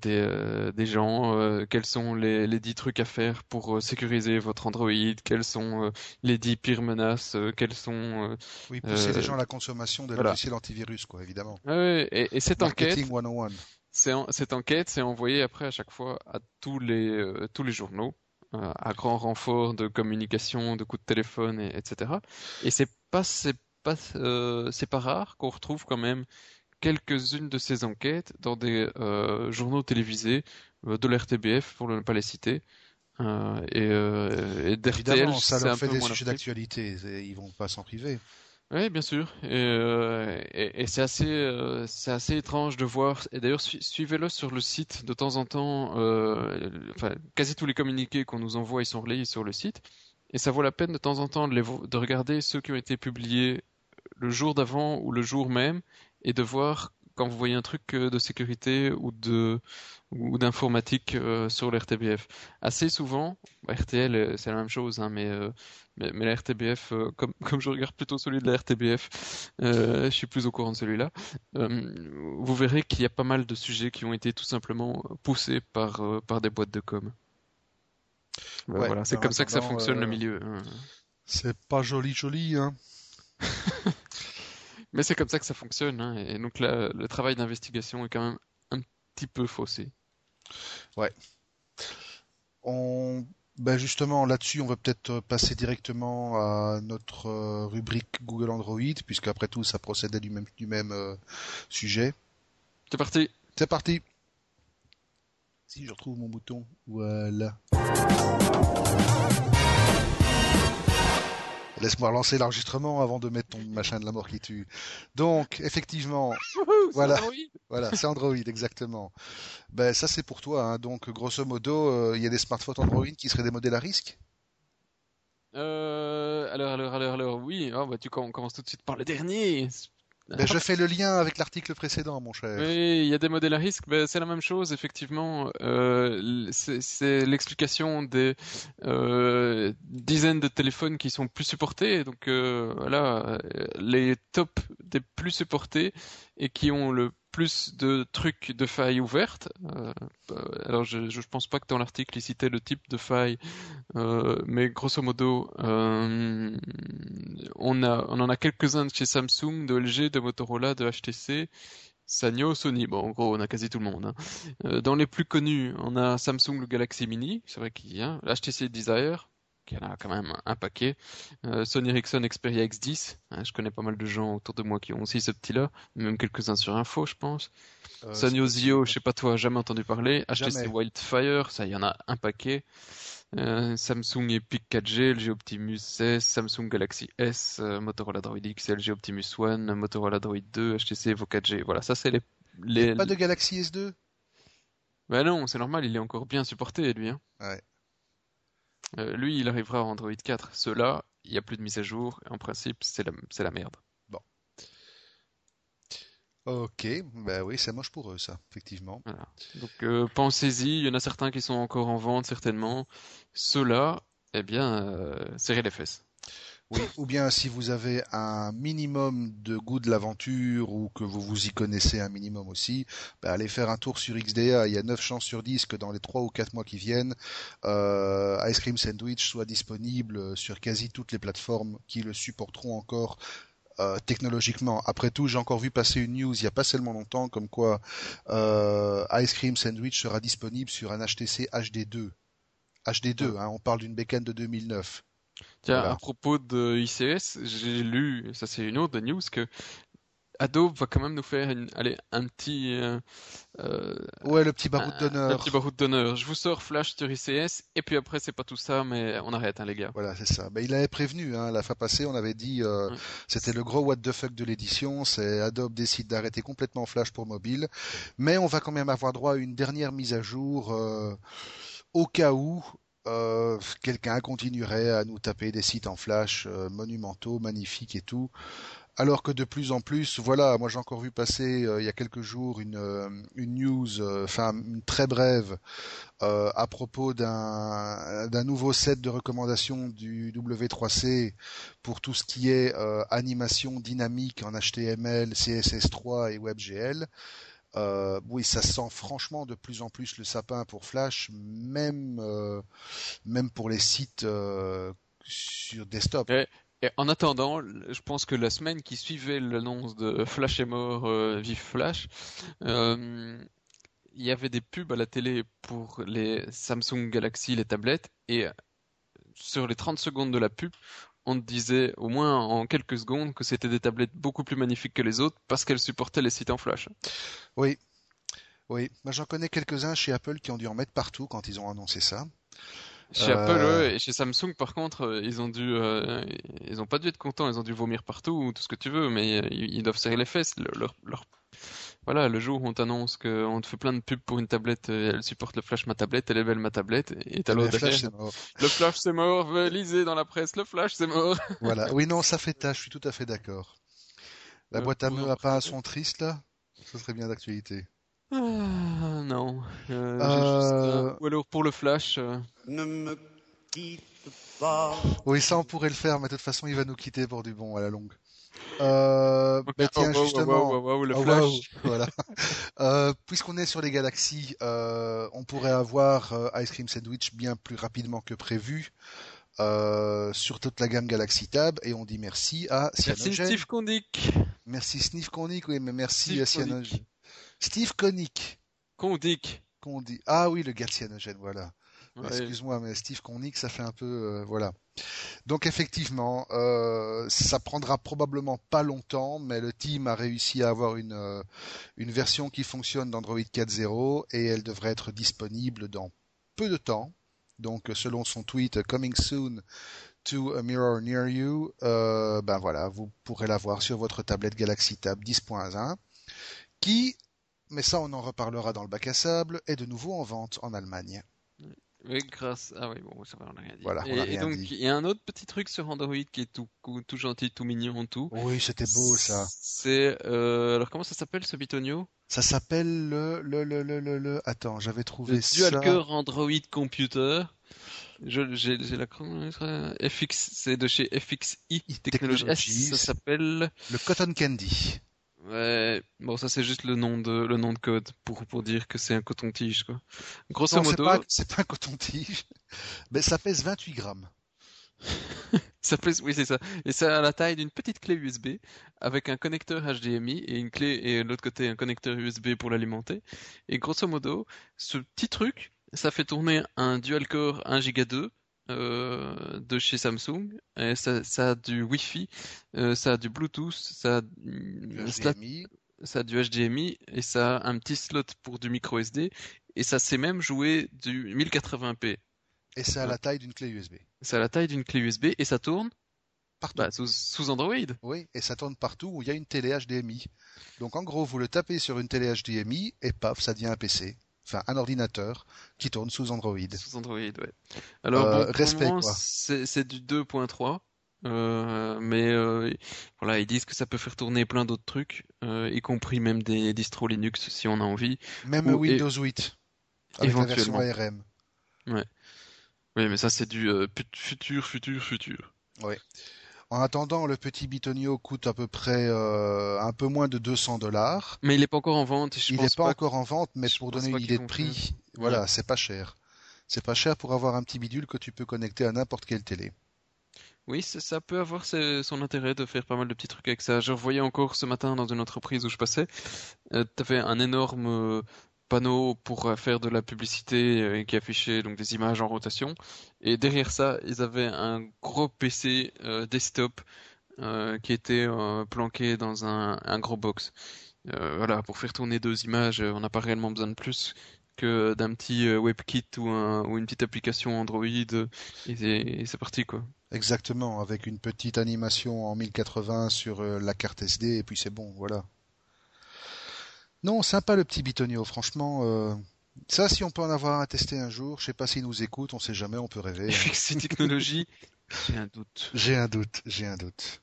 des, des gens, quels sont les, les 10 trucs à faire pour sécuriser votre Android, quelles sont les 10 pires menaces, quelles sont... oui, pousser les gens à la consommation des logiciels antivirus, quoi, évidemment. Et, et cette Marketing enquête... 101. Cette enquête, c'est envoyé après à chaque fois à tous les, tous les journaux euh, à grand renfort de communication, de coups de téléphone, et, etc. Et c'est pas c'est pas euh, c'est pas rare qu'on retrouve quand même quelques-unes de ces enquêtes dans des euh, journaux télévisés de l'RTBF pour ne pas les citer. Et, et d'RTL, ça leur fait des sujets d'actualité, ils vont pas s'en priver. Oui, bien sûr. Et, euh, c'est assez, euh, c'est assez étrange de voir. Et d'ailleurs, suivez-le sur le site de temps en temps. Euh, enfin, quasi tous les communiqués qu'on nous envoie, ils sont relayés sur le site. Et ça vaut la peine de temps en temps de regarder ceux qui ont été publiés le jour d'avant ou le jour même, et de voir quand vous voyez un truc euh, de sécurité ou de ou d'informatique euh, sur l'RTBF. Assez souvent, RTL euh, c'est la même chose, hein, mais, mais, mais la RTBF, comme comme je regarde plutôt celui de la RTBF, je suis plus au courant de celui-là. vous verrez qu'il y a pas mal de sujets qui ont été tout simplement poussés par par des boîtes de com. voilà, c'est comme ça que ça fonctionne le milieu. Hein. C'est pas joli joli, hein. Mais c'est comme ça que ça fonctionne, hein, et donc là, le travail d'investigation est quand même un petit peu faussé. Ouais. On Ben justement, là-dessus, on va peut-être passer directement à notre euh, rubrique Google Android, puisque après tout, ça procédait du même, du même euh, sujet. C'est parti. C'est parti. Si je retrouve mon bouton, voilà. Laisse-moi relancer l'enregistrement avant de mettre ton machin de la mort qui tue. Donc, effectivement, voilà, voilà, c'est Android exactement. Ben ça c'est pour toi. Hein. Donc, grosso modo, euh, il y a des smartphones Android qui seraient des modèles à risque? Euh, alors, alors, alors, alors, oui. Oh, bah, tu commences tout de suite par le dernier. Ben, je fais le lien avec l'article précédent, mon cher. Oui, il y a des modèles à risque. Ben, c'est la même chose, effectivement. Euh, c'est l'explication des euh, dizaines de téléphones qui sont plus supportés. Donc euh, voilà, les tops des plus supportés et qui ont le plus de trucs de failles ouvertes. Euh, alors je ne pense pas que dans l'article il citait le type de faille, euh, mais grosso modo, euh, on, a, on en a quelques-uns chez Samsung, de LG, de Motorola, de HTC. Sanyo, Sony, bon en gros on a quasi tout le monde. Hein. dans les plus connus, on a Samsung le Galaxy Mini, c'est vrai qu'il y a, HTC Desire, qui en a quand même un paquet. Euh, Sony Ericsson Xperia X10, hein, je connais pas mal de gens autour de moi qui ont aussi ce petit-là, même quelques-uns sur Info, je pense. Euh, Sony Ozio, je sais pas toi, jamais entendu parler. HTC Wildfire, ça, il y en a un paquet. Euh, Samsung Epic 4G, LG Optimus S, Samsung Galaxy S, euh, Motorola Droid X, LG Optimus One, Motorola Droid 2, HTC Evo 4G. Voilà, ça c'est les, les... Pas de Galaxy S2 Ben non, c'est normal, il est encore bien supporté lui. Hein. Ouais. Euh, lui, il arrivera à Android 4. Ceux-là, il n'y a plus de mise à jour. En principe, c'est la, c'est la merde. Bon. Ok, bah oui, c'est moche pour eux, ça, effectivement. Donc euh, pensez-y, il y en a certains qui sont encore en vente, certainement. Ceux-là, eh bien, euh, serrez les fesses. Oui, ou bien si vous avez un minimum de goût de l'aventure ou que vous vous y connaissez un minimum aussi, bah, allez faire un tour sur XDA. Il y a 9 chances sur 10 que dans les 3 ou 4 mois qui viennent, euh, Ice Cream Sandwich soit disponible sur quasi toutes les plateformes qui le supporteront encore euh, technologiquement. Après tout, j'ai encore vu passer une news il n'y a pas tellement longtemps comme quoi euh, Ice Cream Sandwich sera disponible sur un HTC HD2. HD2, hein, on parle d'une bécane de 2009. Tiens, à propos de ICS, j'ai lu, ça c'est une autre news, que Adobe va quand même nous faire une, allez, un petit. Euh, euh ouais, le petit baroud d'honneur. Le petit baroud d'honneur. Je vous sors Flash sur ICS, et puis après, c'est pas tout ça, mais on arrête, hein, les gars. Voilà, c'est ça. Ben, il avait prévenu, hein, la fois passée, on avait dit, euh, c'était le gros what the fuck de l'édition, c'est Adobe décide d'arrêter complètement Flash pour mobile, mais on va quand même avoir droit à une dernière mise à jour, euh, au cas où, euh, quelqu'un continuerait à nous taper des sites en flash euh, monumentaux, magnifiques et tout. Alors que de plus en plus, voilà, moi j'ai encore vu passer euh, il y a quelques jours une, news, enfin une très brève, à propos d'un d'un nouveau set de recommandations du W3C pour tout ce qui est animation dynamique en HTML, CSS3 et WebGL. Euh, oui, ça sent franchement de plus en plus le sapin pour Flash, même euh, même pour les sites euh, sur desktop. Et, en attendant, je pense que la semaine qui suivait l'annonce de Flash est mort, vive Flash, il y avait des pubs à la télé pour les Samsung Galaxy, les tablettes, et sur les 30 secondes de la pub, on te disait au moins en quelques secondes que c'était des tablettes beaucoup plus magnifiques que les autres parce qu'elles supportaient les sites en flash. Oui, oui. Moi j'en connais quelques-uns chez Apple qui ont dû en mettre partout quand ils ont annoncé ça. Chez Apple euh, et chez Samsung par contre euh, ils ont dû euh, ils ont pas dû être contents ils ont dû vomir partout tout ce que tu veux mais ils, doivent serrer les fesses leur, leur voilà, le jour où on t'annonce qu'on te fait plein de pubs pour une tablette, euh, elle supporte le flash ma tablette, elle est belle ma tablette, et t'as l'autre derrière. Le flash c'est mort, lisez dans la presse, le flash c'est mort. Voilà, oui non, ça fait tâche, je suis tout à fait d'accord. La boîte à meux a pas un son triste là? Ce serait bien d'actualité. Ah, non. Euh, euh... Ou alors pour le flash. Euh. Ne me quitte pas. Oui, ça on pourrait le faire, mais de toute façon il va nous quitter pour du bon à la longue. Euh, bah tiens, justement, le flash. voilà. euh, Puisqu'on est sur les galaxies, euh, on pourrait avoir euh, Ice Cream Sandwich bien plus rapidement que prévu. Euh, sur toute la gamme Galaxy Tab et on dit merci à Cyanogen. Merci Steve Kondik. Merci Steve Kondik, oui, mais merci à Cyanogen. Steve Kondik. Kondik. Ah oui, le gars de Cyanogen, voilà. Ouais. Excuse-moi, mais Steve Connick, ça fait un peu, voilà. Donc effectivement, euh, ça prendra probablement pas longtemps, mais le team a réussi à avoir une euh, version qui fonctionne d'Android 4.0 et elle devrait être disponible dans peu de temps. Donc selon son tweet coming soon to a mirror near you, euh, ben voilà, vous pourrez la voir sur votre tablette Galaxy Tab 10.1 qui mais ça on en reparlera dans le bac à sable, est de nouveau en vente en Allemagne. Oui, grâce. Ah oui, bon, ça va, on a rien dit. Voilà, on et, a et rien donc, dit. il y a un autre petit truc sur Android qui est tout, tout gentil, tout mignon, tout. Oui, c'était beau ça. C'est, euh, alors comment ça s'appelle ce bitonio? Ça s'appelle le, le, le, le, le, le- Attends, j'avais trouvé Le ça. Dual Core Android Computer. J'ai, j'ai la FX, c'est de chez FXI Technologies. Technologies. Ça s'appelle, Le Cotton Candy. Ouais, bon, ça c'est juste le nom de, le nom de code pour, pour dire que c'est un coton-tige, quoi. Grosso Non, c'est modo, pas, c'est pas un coton-tige. Mais ça pèse 28 grammes. Ça pèse, oui, c'est ça. Et ça a la taille d'une petite clé USB avec un connecteur HDMI et une clé et de l'autre côté un connecteur USB pour l'alimenter. Et grosso modo, ce petit truc, ça fait tourner un dual core 1 Giga 2 euh, de chez Samsung. Et ça, ça a du Wi-Fi, euh, ça a du Bluetooth, ça a, Du slot- HDMI. ça a du HDMI et ça a un petit slot pour du micro SD. Et ça sait même jouer du 1080p. Et ça a Ouais. la taille d'une clé USB. Ça a la taille d'une clé USB et ça tourne Partout. bah, sous, sous Android. Oui, et ça tourne partout où il y a une télé HDMI. Donc en gros, vous le tapez sur une télé HDMI et paf, ça devient un PC. Enfin, un ordinateur qui tourne sous Android. Sous Android, ouais. Alors, Euh, bon, respect, c'est du 2.3. Euh, mais euh, voilà, ils disent que ça peut faire tourner plein d'autres trucs, euh, y compris même des distros Linux si on a envie. Même Ou- Windows 8. Avec la version Éventuellement. ARM. Oui, mais ça c'est du futur, futur, futur. En attendant, le petit Bitonio coûte à peu près euh, un peu moins de 200 dollars. Mais il est pas encore en vente. Je Il n'est pas, pas encore en vente, mais pour donner une idée de prix, voilà, c'est pas cher. C'est pas cher pour avoir un petit bidule que tu peux connecter à n'importe quelle télé. Oui, ça, peut avoir son intérêt de faire pas mal de petits trucs avec ça. Je revoyais encore ce matin dans une entreprise où je passais, euh, t'avais un énorme euh, panneau pour euh, faire de la publicité euh, qui affichait donc des images en rotation. Et derrière ça, ils avaient un gros PC euh, desktop qui était planqué dans un, un gros box. Voilà, pour faire tourner deux images, on n'a pas réellement besoin de plus que d'un petit WebKit ou, un, ou une petite application Android et c'est et parti quoi. Exactement, avec une petite animation en 1080 sur la carte SD, et puis c'est bon, voilà. Non, sympa le petit Bitonio, franchement. euh, Ça, si on peut en avoir un testé un jour, je sais pas s'il nous écoute, on sait jamais, on peut rêver. hein. FXC Technologies, j'ai un doute. J'ai un doute, j'ai un doute.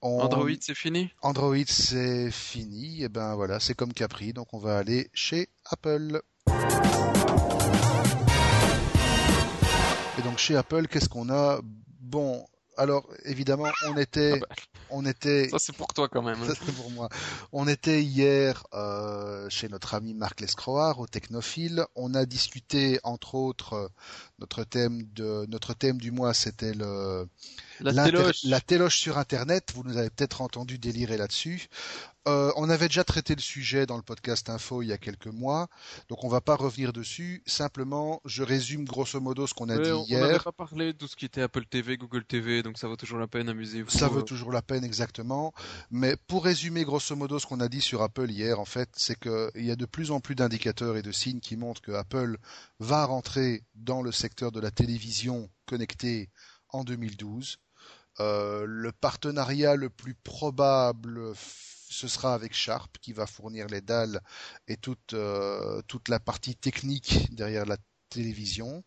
On- Android, c'est fini? Android, c'est fini. Et ben voilà, c'est comme Capri, donc on va aller chez Apple. Et donc chez Apple, qu'est-ce qu'on a? Bon, alors évidemment, on était, Ah bah, on était, Ça, c'est pour toi quand même. ça c'est pour moi. On était hier euh, chez notre ami Marc Lescroard au Technophile. On a discuté entre autres notre thème de notre thème du mois, c'était le La téloche. la téloche sur Internet, vous nous avez peut-être entendu délirer là-dessus. Euh, on avait déjà traité le sujet dans le podcast Info il y a quelques mois, donc on va pas revenir dessus. Simplement, je résume grosso modo ce qu'on a Ouais, dit on on n'avait hier. pas parlé de tout ce qui était Apple TV, Google TV, donc ça vaut toujours la peine, amusez-vous. Ça vaut euh, toujours la peine exactement. Mais pour résumer grosso modo ce qu'on a dit sur Apple hier, en fait, c'est qu'il y a de plus en plus d'indicateurs et de signes qui montrent que Apple va rentrer dans le secteur de la télévision connectée en 2012. Euh, le partenariat le plus probable, ce sera avec Sharp, qui va fournir les dalles et toute, euh, toute la partie technique derrière la télévision.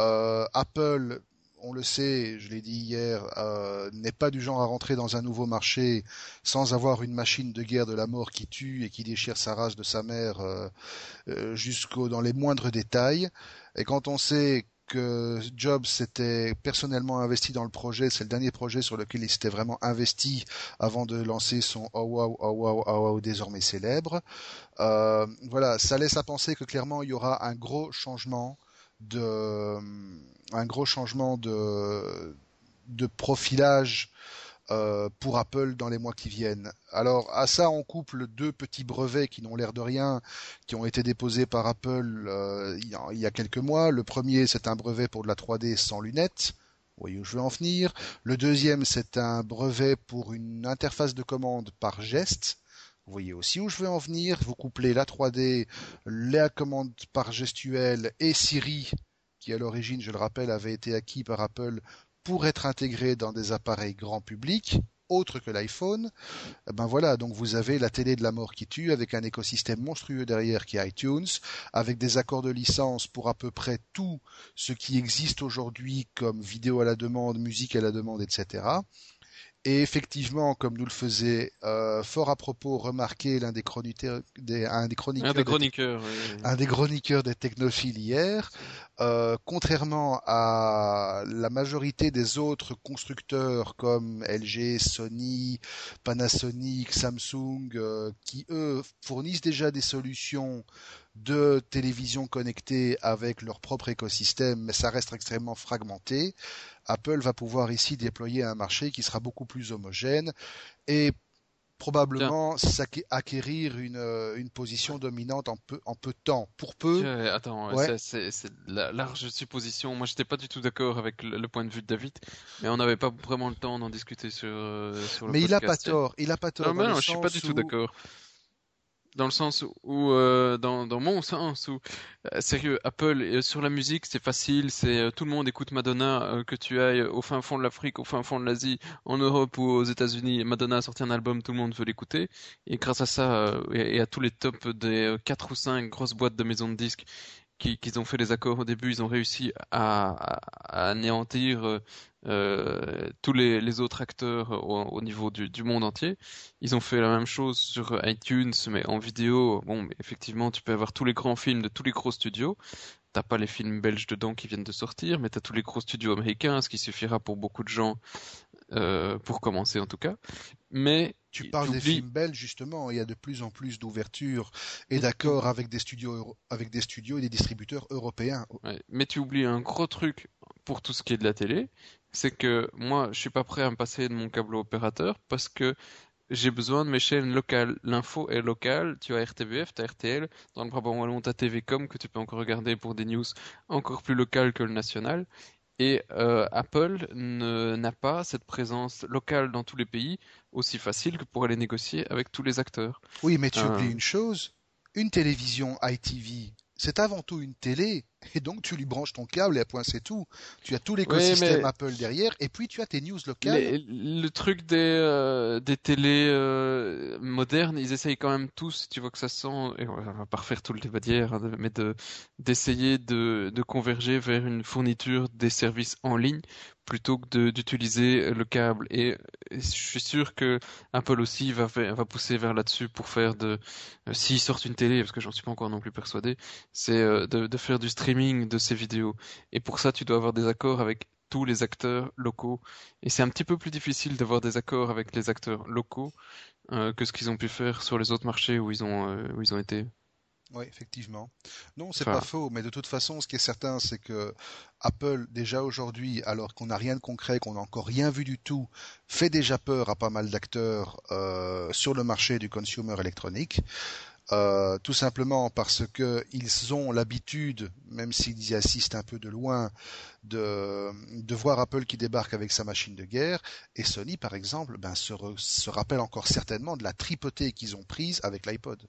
Euh, Apple, on le sait, je l'ai dit hier, euh, n'est pas du genre à rentrer dans un nouveau marché sans avoir une machine de guerre de la mort qui tue et qui déchire sa race de sa mère jusqu'au dans les moindres détails. Et quand on sait que Jobs s'était personnellement investi dans le projet, c'est le dernier projet sur lequel il s'était vraiment investi avant de lancer son Oh wow, désormais célèbre. Euh, voilà, ça laisse à penser que clairement il y aura un gros changement de un gros changement de de profilage euh, pour Apple dans les mois qui viennent. Alors à ça on couple deux petits brevets qui n'ont l'air de rien, qui ont été déposés par Apple euh, il, y a, quelques mois. Le premier c'est un brevet pour de la 3D sans lunettes. Vous voyez où je veux en venir. Le deuxième c'est un brevet pour une interface de commande par geste. Vous voyez aussi où je veux en venir. Vous couplez la 3D, la commande par gestuelle et Siri, qui à l'origine, je le rappelle, avait été acquis par Apple pour être intégré dans des appareils grand public autres que l'iPhone, eh ben voilà, donc vous avez la télé de la mort qui tue avec un écosystème monstrueux derrière qui est iTunes, avec des accords de licence pour à peu près tout ce qui existe aujourd'hui comme vidéo à la demande, musique à la demande, etc. Et effectivement, comme nous le faisait euh, fort à propos remarquer l'un des chroniqueurs, des, un des chroniqueurs, un des chroniqueurs, des, un des chroniqueurs des technophiles hier, euh, contrairement à la majorité des autres constructeurs comme LG, Sony, Panasonic, Samsung, euh, qui eux fournissent déjà des solutions de télévision connectée avec leur propre écosystème, mais ça reste extrêmement fragmenté. Apple va pouvoir ici déployer un marché qui sera beaucoup plus homogène et probablement acquérir une, euh, une, position dominante en peu, en peu de temps. Pour peu. attends, c'est la large supposition. Moi, j'étais pas du tout d'accord avec le, point de vue de David, mais on n'avait pas vraiment le temps d'en discuter sur, euh, sur le Mais il a pas tort. Il a pas tort. Non, non, je suis pas du tout d'accord dans le sens où, euh, dans, dans mon sens où, euh, sérieux, Apple euh, sur la musique c'est facile, c'est tout le monde écoute Madonna, que tu ailles au fin fond de l'Afrique, au fin fond de l'Asie, en Europe ou aux États-Unis, Madonna a sorti un album, tout le monde veut l'écouter, et grâce à ça et, à tous les tops des quatre ou cinq grosses boîtes de maisons de disques qu'ils ont fait les accords au début, ils ont réussi à, anéantir euh, tous les, les, autres acteurs au, niveau du, du, monde entier. Ils ont fait la même chose sur iTunes, mais en vidéo. Bon, effectivement, tu peux avoir tous les grands films de tous les gros studios. T'as pas les films belges dedans qui viennent de sortir, mais t'as tous les gros studios américains, ce qui suffira pour beaucoup de gens, euh, pour commencer en tout cas. Mais tu parles des films belges justement, il y a de plus en plus d'ouverture et d'accords avec des studios avec des studios et des distributeurs européens. mais tu oublies un gros truc pour tout ce qui est de la télé, c'est que moi je suis pas prêt à me passer de mon câble opérateur parce que j'ai besoin de mes chaînes locales. L'info est locale. Tu as RTBF, tu as RTL. Dans le Brabant Wallon, tu as TVcom que tu peux encore regarder pour des news encore plus locales que le national. Et euh, Apple n'a pas cette présence locale dans tous les pays aussi facile que pour aller négocier avec tous les acteurs. Oui, mais tu euh. oublies une chose. Une télévision ITV, c'est avant tout une télé et donc tu lui branches ton câble et à point c'est tout. Tu as tout l'écosystème Apple derrière et puis tu as tes news locales. le truc des euh, des télés euh, modernes, ils essayent quand même tous, tu vois que ça sent, et on va pas refaire tout le débat d'hier, hein, mais de d'essayer de, de converger vers une fourniture des services en ligne plutôt que d'utiliser le câble. Et, je suis sûr que Apple aussi va, va pousser vers là-dessus pour faire de, euh, s'ils sortent une télé, parce que j'en suis pas encore non plus persuadé, c'est de, de faire du streaming de ces vidéos. Et pour ça, tu dois avoir des accords avec tous les acteurs locaux. Et c'est un petit peu plus difficile d'avoir des accords avec les acteurs locaux euh, que ce qu'ils ont pu faire sur les autres marchés où ils ont, euh, où ils ont été. Oui, effectivement. Non, c'est pas faux, mais de toute façon, ce qui est certain, c'est que Apple, déjà aujourd'hui, alors qu'on n'a rien de concret, qu'on n'a encore rien vu du tout, fait déjà peur à pas mal d'acteurs euh, sur le marché du consumer électronique. Euh, tout simplement parce que ils ont l'habitude, même s'ils y assistent un peu de loin, de, de voir Apple qui débarque avec sa machine de guerre. Et Sony, par exemple, ben, se, se rappelle encore certainement de la tripotée qu'ils ont prise avec l'iPod.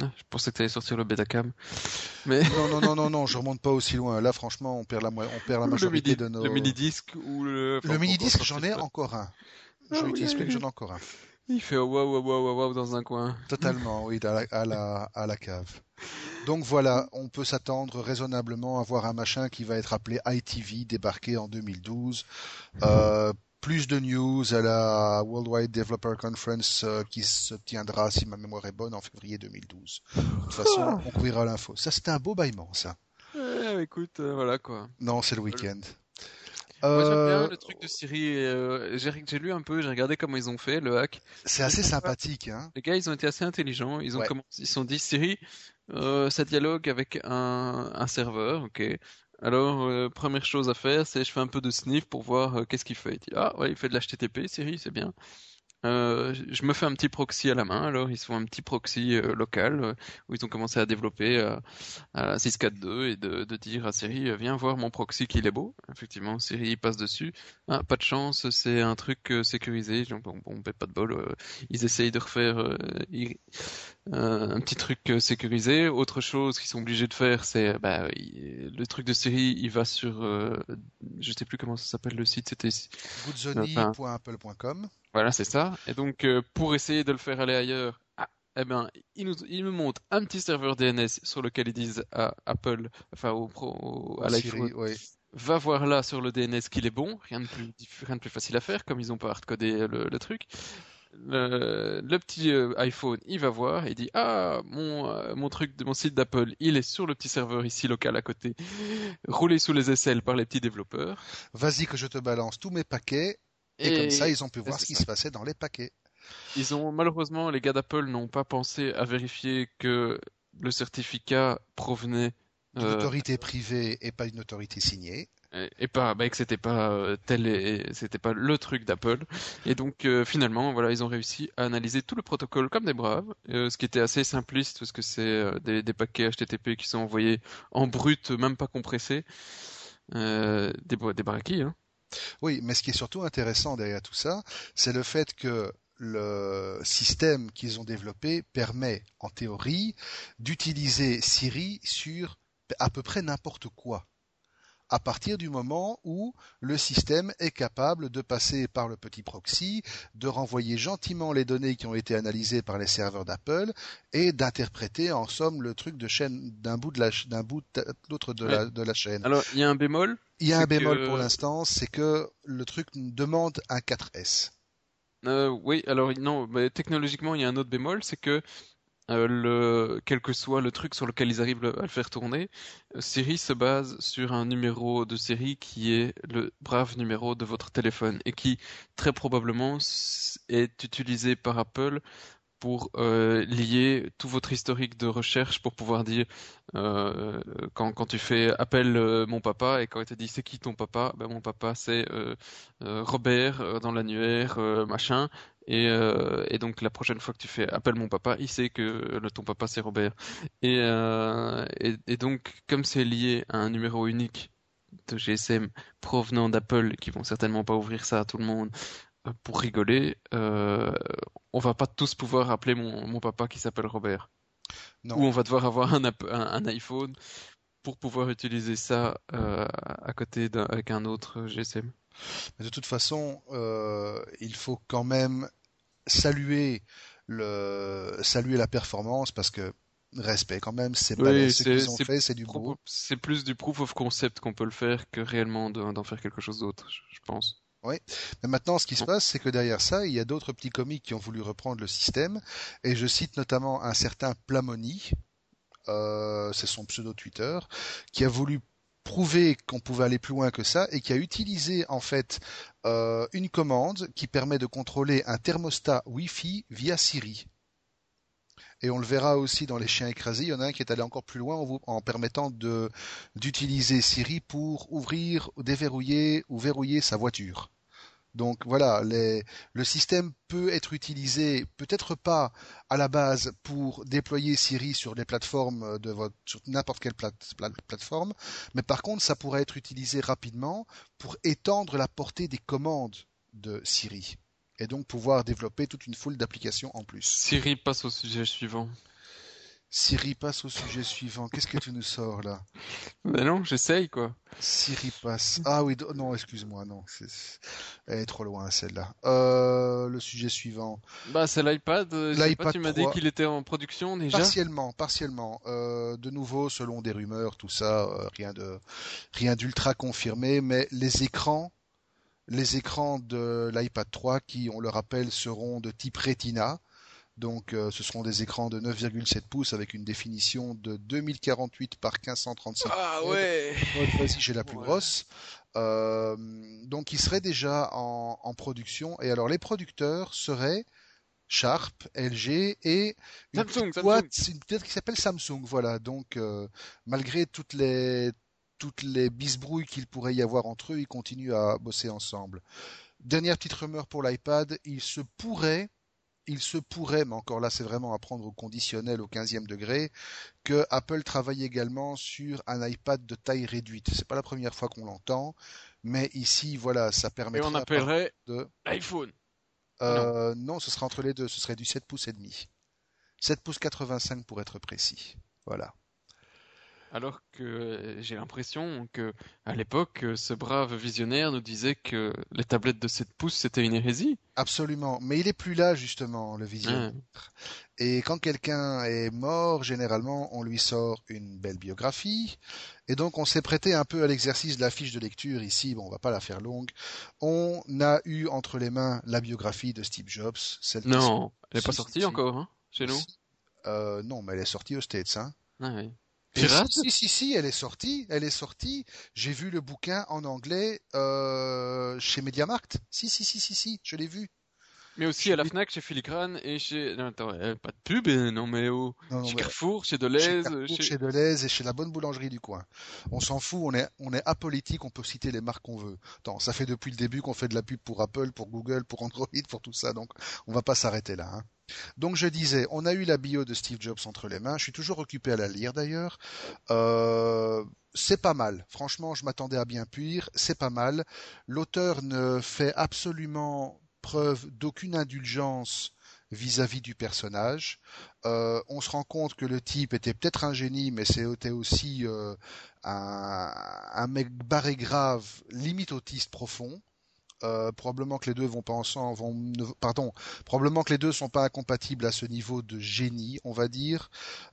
Ah, je pensais que tu allais sortir le Betacam. Mais... Non, non, non, non, non, je remonte pas aussi loin. Là, franchement, on perd la, on perd la majorité de nos. Le mini-disque ou le. le mini-disque, j'en ai encore un. Je ah, oui, que j'en ai encore un. Il fait waouh, waouh, waouh, waouh dans un coin. Totalement, oui, à la, à la, à la cave. Donc voilà, on peut s'attendre raisonnablement à voir un machin qui va être appelé ITV débarquer en 2012. Euh, plus de news à la Worldwide Developer Conference euh, qui se tiendra, si ma mémoire est bonne, en février 2012. De toute façon, ah. on couvrira l'info. Ça, c'était un beau bâillement, ça. Ouais, écoute, euh, voilà quoi. Non, c'est le week-end. Moi j'aime bien euh, le truc de Siri. Euh, j'ai lu un peu, j'ai regardé comment ils ont fait le hack. C'est assez sympathique. Hein. Les gars, ils ont été assez intelligents. Ils ont commencé, ils sont dit Siri, euh, ça dialogue avec un, un serveur, ok. Alors, euh, première chose à faire, c'est je fais un peu de sniff pour voir euh, qu'est-ce qu'il fait. Il dit, ah ouais, il fait de l'HTTP, Siri, c'est bien. Euh, je me fais un petit proxy à la main, alors ils font un petit proxy euh, local euh, où ils ont commencé à développer à 6.4.2 et de, de, dire à Siri viens voir mon proxy qu'il est beau. Effectivement, Siri passe dessus. Ah, pas de chance, c'est un truc sécurisé. Bon, bon, pas de bol. ils essayent de refaire un petit truc sécurisé. Autre chose qu'ils sont obligés de faire, c'est bah, le truc de Siri, il va sur, je sais plus comment ça s'appelle le site, c'était goodzoni.apple.com. Voilà, c'est ça. Et donc, euh, pour essayer de le faire aller ailleurs, ah, eh ben, il, nous, il me montre un petit serveur DNS sur lequel ils disent à Apple, enfin au, pro, à l'iPhone, va voir là sur le DNS qu'il est bon. Rien de plus, rien de plus facile à faire, comme ils n'ont pas hardcodé le, le truc. Le, le, petit euh, iPhone, il va voir et dit ah mon euh, mon truc de mon site d'Apple, il est sur le petit serveur ici local à côté, roulé sous les aisselles par les petits développeurs. Vas-y que je te balance tous mes paquets et, comme ça, ils ont pu voir ce qui se passait dans les paquets. Ils ont malheureusement, les gars d'Apple n'ont pas pensé à vérifier que le certificat provenait d'une euh, autorité privée et pas d'une autorité signée. Et, pas, bah, que c'était pas euh, tel, et, c'était pas le truc d'Apple. Et donc euh, finalement, voilà, ils ont réussi à analyser tout le protocole comme des braves, ce qui était assez simpliste parce que c'est des, des, paquets HTTP qui sont envoyés en brut, même pas compressés, des, des baraquis, hein. Oui, mais ce qui est surtout intéressant derrière tout ça, c'est le fait que le système qu'ils ont développé permet, en théorie, d'utiliser Siri sur à peu près n'importe quoi à partir du moment où le système est capable de passer par le petit proxy, de renvoyer gentiment les données qui ont été analysées par les serveurs d'Apple et d'interpréter en somme le truc de chaîne d'un bout de la d'un bout de l'autre de, la, de la chaîne. Alors il y a un bémol? Il y a un bémol pour l'instant, c'est que le truc demande un 4S. Euh, oui, alors non, mais technologiquement il y a un autre bémol, c'est que euh, le, quel que soit le truc sur lequel ils arrivent à le faire tourner, euh, Siri se base sur un numéro de série qui est le brave numéro de votre téléphone et qui très probablement est utilisé par Apple pour euh, lier tout votre historique de recherche pour pouvoir dire euh, quand, tu fais appel euh, mon papa et quand il te dit c'est qui ton papa? Ben mon papa c'est Robert dans l'annuaire machin. Et, donc la prochaine fois que tu fais appel mon papa il sait que ton papa c'est Robert. Et, et, et donc comme c'est lié à un numéro unique de GSM provenant d'Apple qui vont certainement pas ouvrir ça à tout le monde pour rigoler, euh, on va pas tous pouvoir appeler mon, mon papa qui s'appelle Robert. Non. Ou on va devoir avoir un, un, iPhone pour pouvoir utiliser ça euh, à côté d'un, avec un autre GSM. Mais de toute façon, euh, il faut quand même saluer le saluer la performance parce que respect quand même, c'est oui, ce qu'ils ont fait, c'est du beau. C'est plus du proof of concept qu'on peut le faire que réellement d'en faire quelque chose d'autre, je pense. Oui, mais maintenant ce qui se passe, c'est que derrière ça, il y a d'autres petits comiques qui ont voulu reprendre le système, et je cite notamment un certain Plamoni, euh, c'est son pseudo Twitter, qui a voulu prouver qu'on pouvait aller plus loin que ça et qui a utilisé en fait euh, une commande qui permet de contrôler un thermostat Wi-Fi via Siri. Et on le verra aussi dans les chiens écrasés. Il y en a un qui est allé encore plus loin en, permettant d'utiliser Siri pour ouvrir, déverrouiller ou verrouiller sa voiture. Donc voilà, le système peut être utilisé, peut-être pas à la base pour déployer Siri sur les plateformes de votre, n'importe quelle plate, plateforme, mais par contre ça pourrait être utilisé rapidement pour étendre la portée des commandes de Siri et donc pouvoir développer toute une foule d'applications en plus. Siri passe au sujet suivant. Siri passe au sujet suivant. Qu'est-ce que tu nous sors là? Ben non, j'essaye quoi. Siri passe. Ah oui, non, excuse-moi, non, elle est trop loin celle-là. Euh, le sujet suivant. Bah c'est l'iPad. L'iPad. Tu m'as dit qu'il était en production déjà. Partiellement, partiellement. Euh, de nouveau, selon des rumeurs, tout ça, euh, rien de, rien d'ultra confirmé, mais les écrans les écrans de l'iPad 3 qui, on le rappelle, seront de type Retina. Donc euh, ce seront des écrans de 9,7 pouces avec une définition de 2048 par 1535. Ah ouais. Vas-y, j'ai la plus grosse. Euh, donc il serait déjà en, production. Et alors les producteurs seraient Sharp, LG et une Samsung, boîte, une qui s'appelle Samsung. Voilà. Donc euh, malgré toutes les toutes les bisbrouilles qu'il pourrait y avoir entre eux, ils continuent à bosser ensemble. Dernière petite rumeur pour l'iPad, il se pourrait, il se pourrait, mais encore là c'est vraiment à prendre au conditionnel au 15e degré, que Apple travaille également sur un iPad de taille réduite. C'est pas la première fois qu'on l'entend, mais ici voilà, ça permettrait. Et on appellerait de... iPhone. Euh, non. non, ce sera entre les deux, ce serait du 7 pouces et demi. 7 pouces 85 pour être précis. Voilà alors que j'ai l'impression que à l'époque, ce brave visionnaire nous disait que les tablettes de 7 pouces c'était une hérésie. Absolument, mais il est plus là justement, le visionnaire. Et quand quelqu'un est mort, généralement, on lui sort une belle biographie. Et donc, on s'est prêté un peu à l'exercice de la fiche de lecture ici. Bon, on va pas la faire longue. On a eu entre les mains la biographie de Steve Jobs. non, elle n'est pas sortie encore, hein, chez nous. Euh, non, mais elle est sortie aux States, hein. Ah oui. Si, si, si, elle est sortie, elle est sortie. J'ai vu le bouquin en anglais euh, chez Mediamarkt. Si, si, si, si, si, je l'ai vu. Mais aussi à la Fnac, chez Filigrane et chez. Non, attends, euh, pas de pub, euh, non mais oh. chez Carrefour, chez Deleuze. Chez, chez... Deleuze et chez la bonne boulangerie du coin. On s'en fout, on est, on est apolitique, on peut citer les marques qu'on veut. Attends, ça fait depuis le début qu'on fait de la pub pour Apple, pour Google, pour Android, pour tout ça, donc on va pas s'arrêter là. Hein. Donc je disais, on a eu la bio de Steve Jobs entre les mains. Je suis toujours occupé à la lire d'ailleurs. Euh, c'est pas mal. Franchement, je m'attendais à bien pire. C'est pas mal. L'auteur ne fait absolument preuve d'aucune indulgence vis-à-vis du personnage. Euh, on se rend compte que le type était peut-être un génie, mais c'était aussi euh, un, mec barré grave, limite autiste profond. Euh, probablement que les deux vont pas ensemble, vont, pardon, probablement que les deux sont pas incompatibles à ce niveau de génie, on va dire.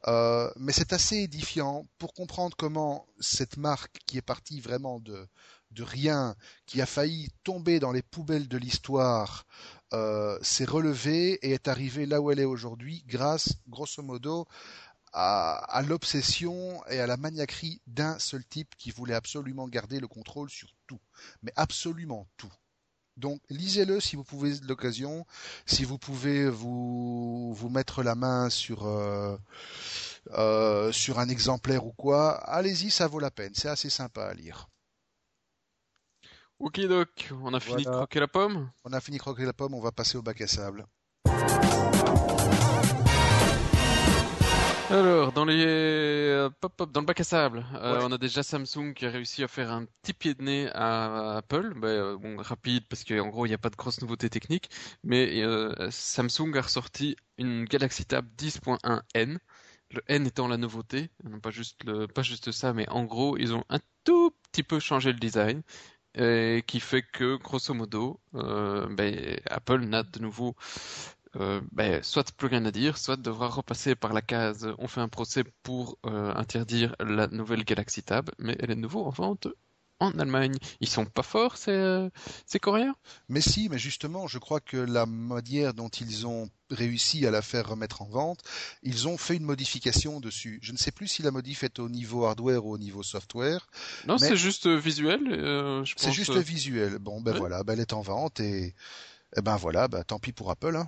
Mais c'est assez édifiant pour comprendre comment cette marque qui est partie vraiment de de rien, qui a failli tomber dans les poubelles de l'histoire, euh, s'est relevée et est arrivée là où elle est aujourd'hui grâce, grosso modo, à, l'obsession et à la maniaquerie d'un seul type qui voulait absolument garder le contrôle sur tout, mais absolument tout. Donc lisez-le si vous pouvez l'occasion, si vous pouvez vous vous mettre la main sur euh, euh, sur un exemplaire ou quoi, allez-y, ça vaut la peine, c'est assez sympa à lire. Ok doc, on a fini de croquer la pomme On a fini de croquer la pomme, on va passer au bac à sable. Alors, dans les euh, pop pop dans le bac à sable, euh, on a déjà Samsung qui a réussi à faire un petit pied de nez à, Apple, ben, euh, bon rapide parce qu'en gros il n'y a pas de grosse nouveauté technique, mais Samsung a ressorti une Galaxy Tab 10.1N, le N étant la nouveauté, non pas juste le, pas juste ça, mais en gros ils ont un tout petit peu changé le design, et qui fait que grosso modo, ben, Apple n'a de nouveau euh, ben, soit plus rien à dire, soit devra repasser par la case on fait un procès pour euh, interdire la nouvelle Galaxy Tab, mais elle est de nouveau en vente en Allemagne. Ils sont pas forts, ces, euh, ces Coréens? Mais si, mais justement, je crois que la manière dont ils ont réussi à la faire remettre en vente, ils ont fait une modification dessus. Je ne sais plus si la modif est au niveau hardware ou au niveau software. Non, c'est juste visuel. c'est juste visuel. Bon, ben voilà, ben elle est en vente et eh ben voilà, bah tant pis pour Apple. Hein.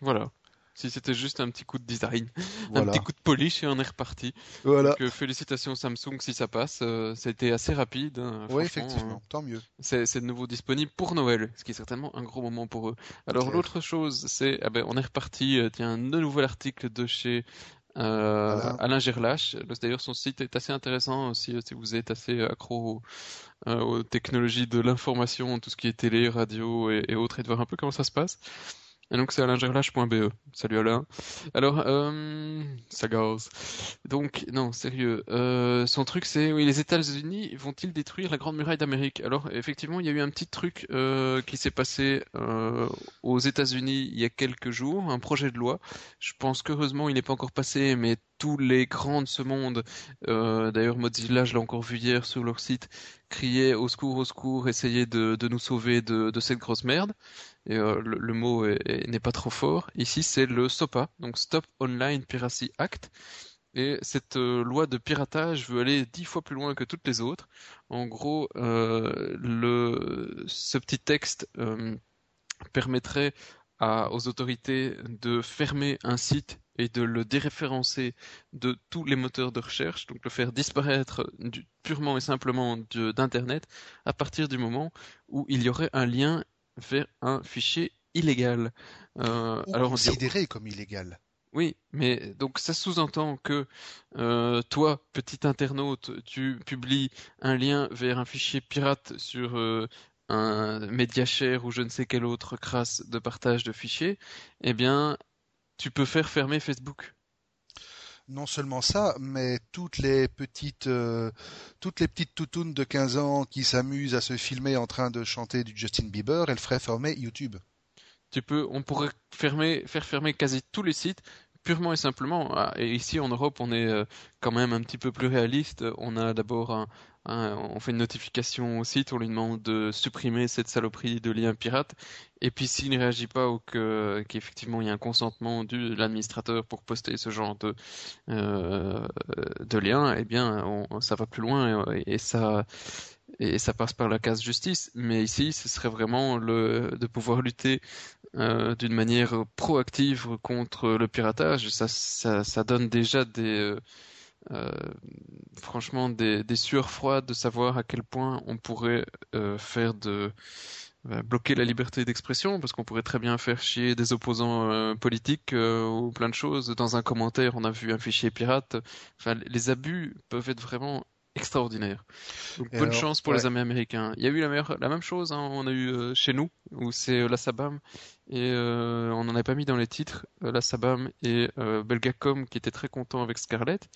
Voilà. Si c'était juste un petit coup de design, un petit coup de polish et on est reparti. Voilà. Donc, euh, félicitations Samsung si ça passe. Euh, a été assez rapide. Hein, oui, effectivement. Euh, tant mieux. C'est, de nouveau disponible pour Noël, ce qui est certainement un gros moment pour eux. Alors l'autre chose, c'est, ah ben, on est reparti. tiens, un nouvel article de chez euh, Alain. Gerlache. D'ailleurs, son site est assez intéressant aussi si vous êtes assez accro aux, technologies de l'information, tout ce qui est télé, radio et, et, autres, et de voir un peu comment ça se passe. Et donc c'est alaingerlache.be. Salut Alain. Alors, euh, ça. Donc, non, sérieux. Euh, son truc c'est, oui, les États-Unis vont-ils détruire la Grande Muraille d'Amérique? Alors, effectivement, il y a eu un petit truc euh, qui s'est passé euh, aux États-Unis il y a quelques jours, un projet de loi. Je pense qu'heureusement il n'est pas encore passé, mais tous les grands de ce monde, euh, d'ailleurs Mozilla, je l'ai encore vu hier sur leur site, criaient au secours, au secours, essayer de, de nous sauver de, de cette grosse merde et euh, le, mot n'est pas trop fort. Ici, c'est le SOPA, donc Stop Online Piracy Act. Et cette euh, loi de piratage veut aller dix fois plus loin que toutes les autres. En gros, euh, ce petit texte permettrait aux autorités de fermer un site et de le déréférencer de tous les moteurs de recherche, donc le faire disparaître purement et simplement d'Internet à partir du moment où il y aurait un lien vers un fichier illégal. Euh, alors considéré comme illégal. Oui, mais donc ça sous-entend que euh, toi, petit internaute, tu publies un lien vers un fichier pirate sur euh, un MediaShare ou je ne sais quelle autre crasse de partage de fichiers, eh bien, tu peux faire fermer Facebook. Non seulement ça, mais toutes les petites, euh, toutes les petites toutounes de 15 ans qui s'amusent à se filmer en train de chanter du Justin Bieber, elles feraient fermer YouTube. Tu peux, on pourrait fermer, faire fermer quasi tous les sites purement et simplement. Ah, et ici en Europe, on est euh, quand même un petit peu plus réaliste. On a d'abord un, on fait une notification au site, on lui demande de supprimer cette saloperie de lien pirate. Et puis s'il ne réagit pas ou que qu'effectivement il y a un consentement de l'administrateur pour poster ce genre de euh, lien, eh bien on, ça va plus loin et, ça et passe par la case justice. Mais ici, ce serait vraiment le de pouvoir lutter euh, d'une manière proactive contre le piratage. Ça donne déjà des euh, euh, franchement des, des, sueurs froides de savoir à quel point on pourrait euh, faire de euh, bloquer la liberté d'expression parce qu'on pourrait très bien faire chier des opposants politiques ou plein de choses. Dans un commentaire, on a vu un fichier pirate. Enfin, les abus peuvent être vraiment extraordinaires. Donc, bonne chance pour les amis américains. Il y a eu la, meilleure, la même chose, hein, on a eu chez nous, où c'est la Sabam, et on n'en a pas mis dans les titres, la Sabam et Belgacom qui étaient très contents avec Scarlett.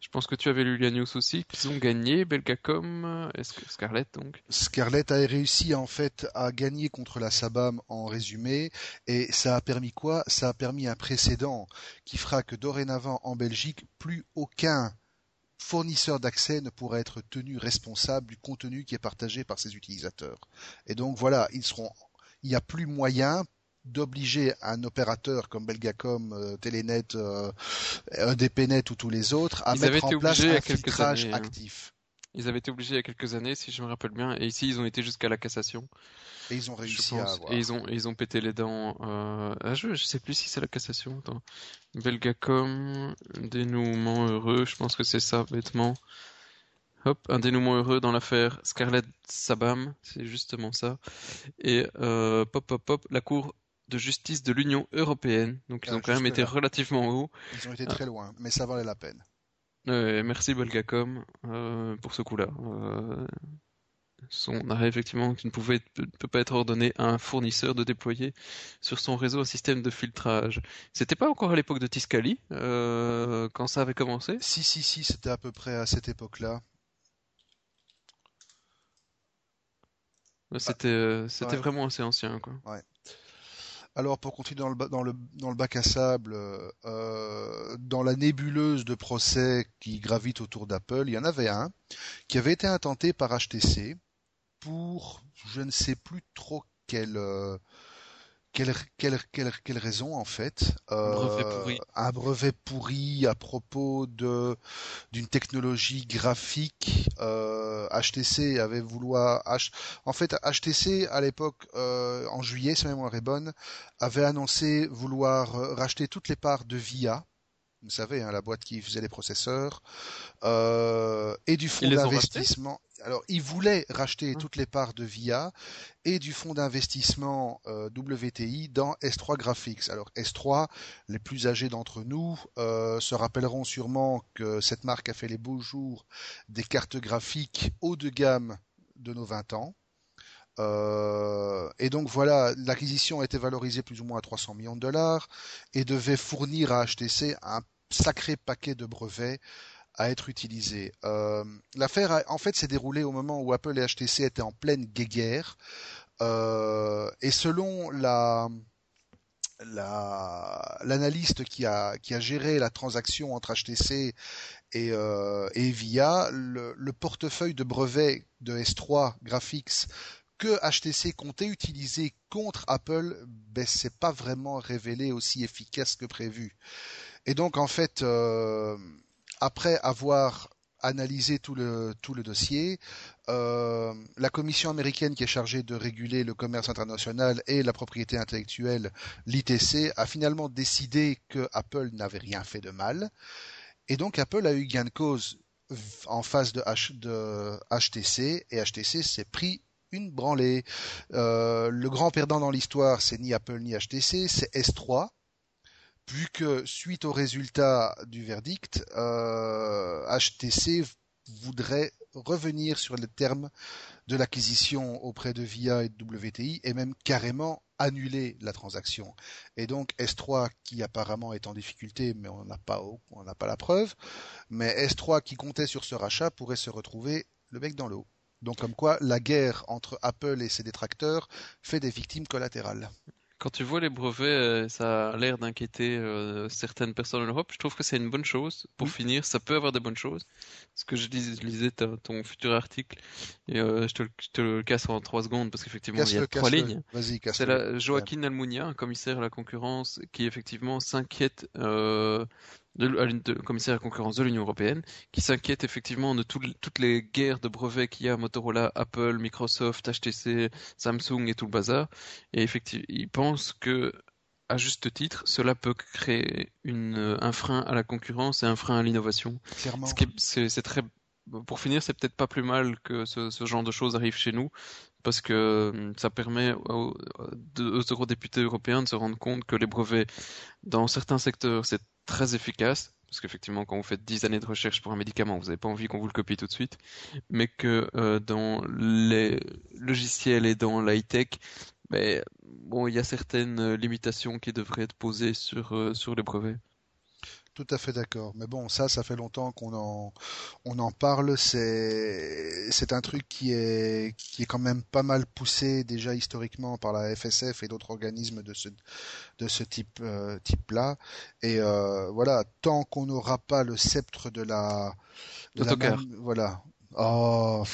Je pense que tu avais lu la news aussi, qu'ils ont gagné Belgacom, que Scarlett donc. Scarlett a réussi en fait à gagner contre la Sabam en résumé, et ça a permis quoi? Ça a permis un précédent qui fera que dorénavant en Belgique, plus aucun fournisseur d'accès ne pourra être tenu responsable du contenu qui est partagé par ses utilisateurs. Et donc voilà, ils seront il n'y a plus moyen d'obliger un opérateur comme Belgacom, euh, Telenet, euh, EDPNet ou tous les autres à mettre en place un filtrage hein. actif. Ils avaient été obligés il y a quelques années, si je me rappelle bien, et ici ils ont été jusqu'à la cassation. Et ils ont réussi à avoir. Et ils ont, ils ont pété les dents. Euh... Ah, je, je sais plus si c'est la cassation. Attends. Belgacom, dénouement heureux, je pense que c'est ça, bêtement. Hop, un dénouement heureux dans l'affaire Scarlett Sabam, c'est justement ça. Et euh, pop, pop, pop, la cour de justice de l'Union européenne. Donc ils ah, ont quand même été relativement haut. Ils ont été très loin, mais ça valait la peine. merci Belgacom euh, pour ce coup-là. Euh, son arrêt effectivement qui ne pouvait peut pas être ordonné à un fournisseur de déployer sur son réseau un système de filtrage. C'était pas encore à l'époque de Tiscali euh, quand ça avait commencé? Si si si, c'était à peu près à cette époque-là. C'était c'était vraiment assez ancien quoi. Ouais. Alors pour continuer dans le, dans le, dans le bac à sable, euh, dans la nébuleuse de procès qui gravite autour d'Apple, il y en avait un qui avait été intenté par HTC pour je ne sais plus trop quel euh, quelle, quelle, quelle, quelle raison en fait euh, Un brevet pourri à propos de d'une technologie graphique. Euh, HTC avait vouloir en fait HTC à l'époque euh, en juillet, si ma mémoire est bonne, avait annoncé vouloir racheter toutes les parts de VIA. Vous savez, hein, la boîte qui faisait les processeurs, euh, et du fonds d'investissement alors, il voulait racheter mmh. toutes les parts de VIA et du fonds d'investissement euh, WTI dans S3 Graphics. Alors, S3, les plus âgés d'entre nous euh, se rappelleront sûrement que cette marque a fait les beaux jours des cartes graphiques haut de gamme de nos 20 ans. Euh, et donc voilà, l'acquisition a été valorisée plus ou moins à 300 millions de dollars et devait fournir à HTC un sacré paquet de brevets à être utilisé. Euh, L'affaire, en fait, s'est déroulée au moment où Apple et HTC étaient en pleine guéguerre. Euh, et selon la l'analyste qui a géré la transaction entre HTC et, euh, et VIA, le, le, portefeuille de brevets de S3 Graphics que HTC comptait utiliser contre Apple, ben c'est pas vraiment révélé aussi efficace que prévu. Et donc en fait, après avoir analysé tout le, tout le dossier. Euh, la commission américaine qui est chargée de réguler le commerce international et la propriété intellectuelle, l'ITC, a finalement décidé que Apple n'avait rien fait de mal. Et donc Apple a eu gain de cause en face de, HTC et HTC s'est pris une branlée. Euh, le grand perdant dans l'histoire, c'est ni Apple ni HTC, c'est S3 vu que suite au résultat du verdict, HTC euh, voudrait revenir sur le terme de l'acquisition auprès de VIA et de WTI et même carrément annuler la transaction. Et donc S3 qui apparemment est en difficulté, mais on n'a pas pas la preuve, mais S3 qui comptait sur ce rachat pourrait se retrouver le bec dans l'eau. Donc comme quoi la guerre entre Apple et ses détracteurs fait des victimes collatérales. Quand tu vois les brevets, euh, ça a l'air d'inquiéter euh, certaines personnes en Europe. Je trouve que c'est une bonne chose. Pour finir, ça peut avoir des bonnes choses. Ce que je, lisais ton futur article, et euh, je, te, le casse en trois secondes parce qu'effectivement il y a trois lignes. C'est la Joaquin Almunia, un commissaire à la concurrence, qui effectivement s'inquiète de, commissaire à la concurrence de l'Union européenne, qui s'inquiète effectivement de toutes les guerres de brevets qu'il y a Motorola, Apple, Microsoft, HTC, Samsung et tout le bazar. Et effectivement, il pense que à juste titre, cela peut créer une, un frein à la concurrence et un frein à l'innovation. C'est très pour finir, c'est peut-être pas plus mal que ce, ce, genre de choses arrive chez nous, parce que hum, ça permet aux, aux eurodéputés européens de se rendre compte que les brevets, dans certains secteurs, c'est très efficace, parce qu'effectivement, quand vous faites 10 années de recherche pour un médicament, vous n'avez pas envie qu'on vous le copie tout de suite, mais que euh, dans les logiciels et dans l'high-tech, ben, bon, il y a certaines limitations qui devraient être posées sur, euh, sur les brevets. Tout à fait d'accord. Mais bon, ça, ça fait longtemps qu'on en, on en parle. C'est, c'est un truc qui est, qui est quand même pas mal poussé déjà historiquement par la FSF et d'autres organismes de ce, de ce type, euh, type-là. Et euh, voilà, tant qu'on n'aura pas le sceptre de la, de la voilà. Oh,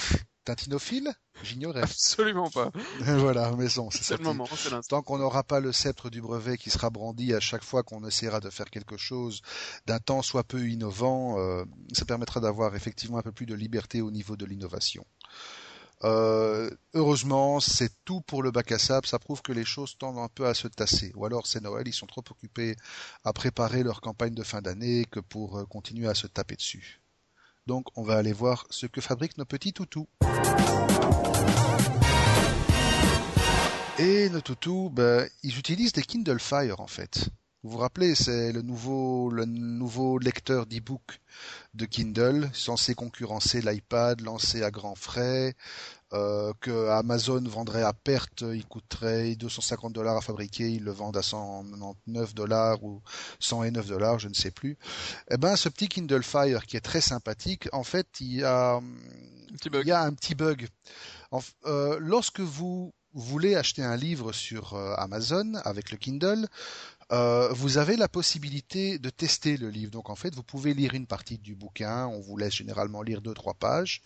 Tintinophile? J'ignorais. Absolument pas. voilà, mais bon, c'est le moment, Tant qu'on n'aura pas le sceptre du brevet qui sera brandi à chaque fois qu'on essaiera de faire quelque chose d'un temps soit peu innovant, euh, ça permettra d'avoir effectivement un peu plus de liberté au niveau de l'innovation. Euh, heureusement, c'est tout pour le bac à sable. Ça prouve que les choses tendent un peu à se tasser. Ou alors c'est Noël, ils sont trop occupés à préparer leur campagne de fin d'année que pour euh, continuer à se taper dessus. Donc on va aller voir ce que fabriquent nos petits toutous. Et nos toutous, ben, ils utilisent des Kindle Fire en fait. Vous vous rappelez, c'est le nouveau, le nouveau lecteur d'e-book de Kindle, censé concurrencer l'iPad, lancé à grands frais, euh, que Amazon vendrait à perte, il coûterait 250 dollars à fabriquer, ils le vendent à 199 dollars ou 109 dollars, je ne sais plus. Eh ben, ce petit Kindle Fire qui est très sympathique, en fait, il y a, il y a un petit bug. Euh, lorsque vous voulez acheter un livre sur euh, Amazon avec le Kindle, euh, vous avez la possibilité de tester le livre. Donc en fait, vous pouvez lire une partie du bouquin. On vous laisse généralement lire deux trois pages.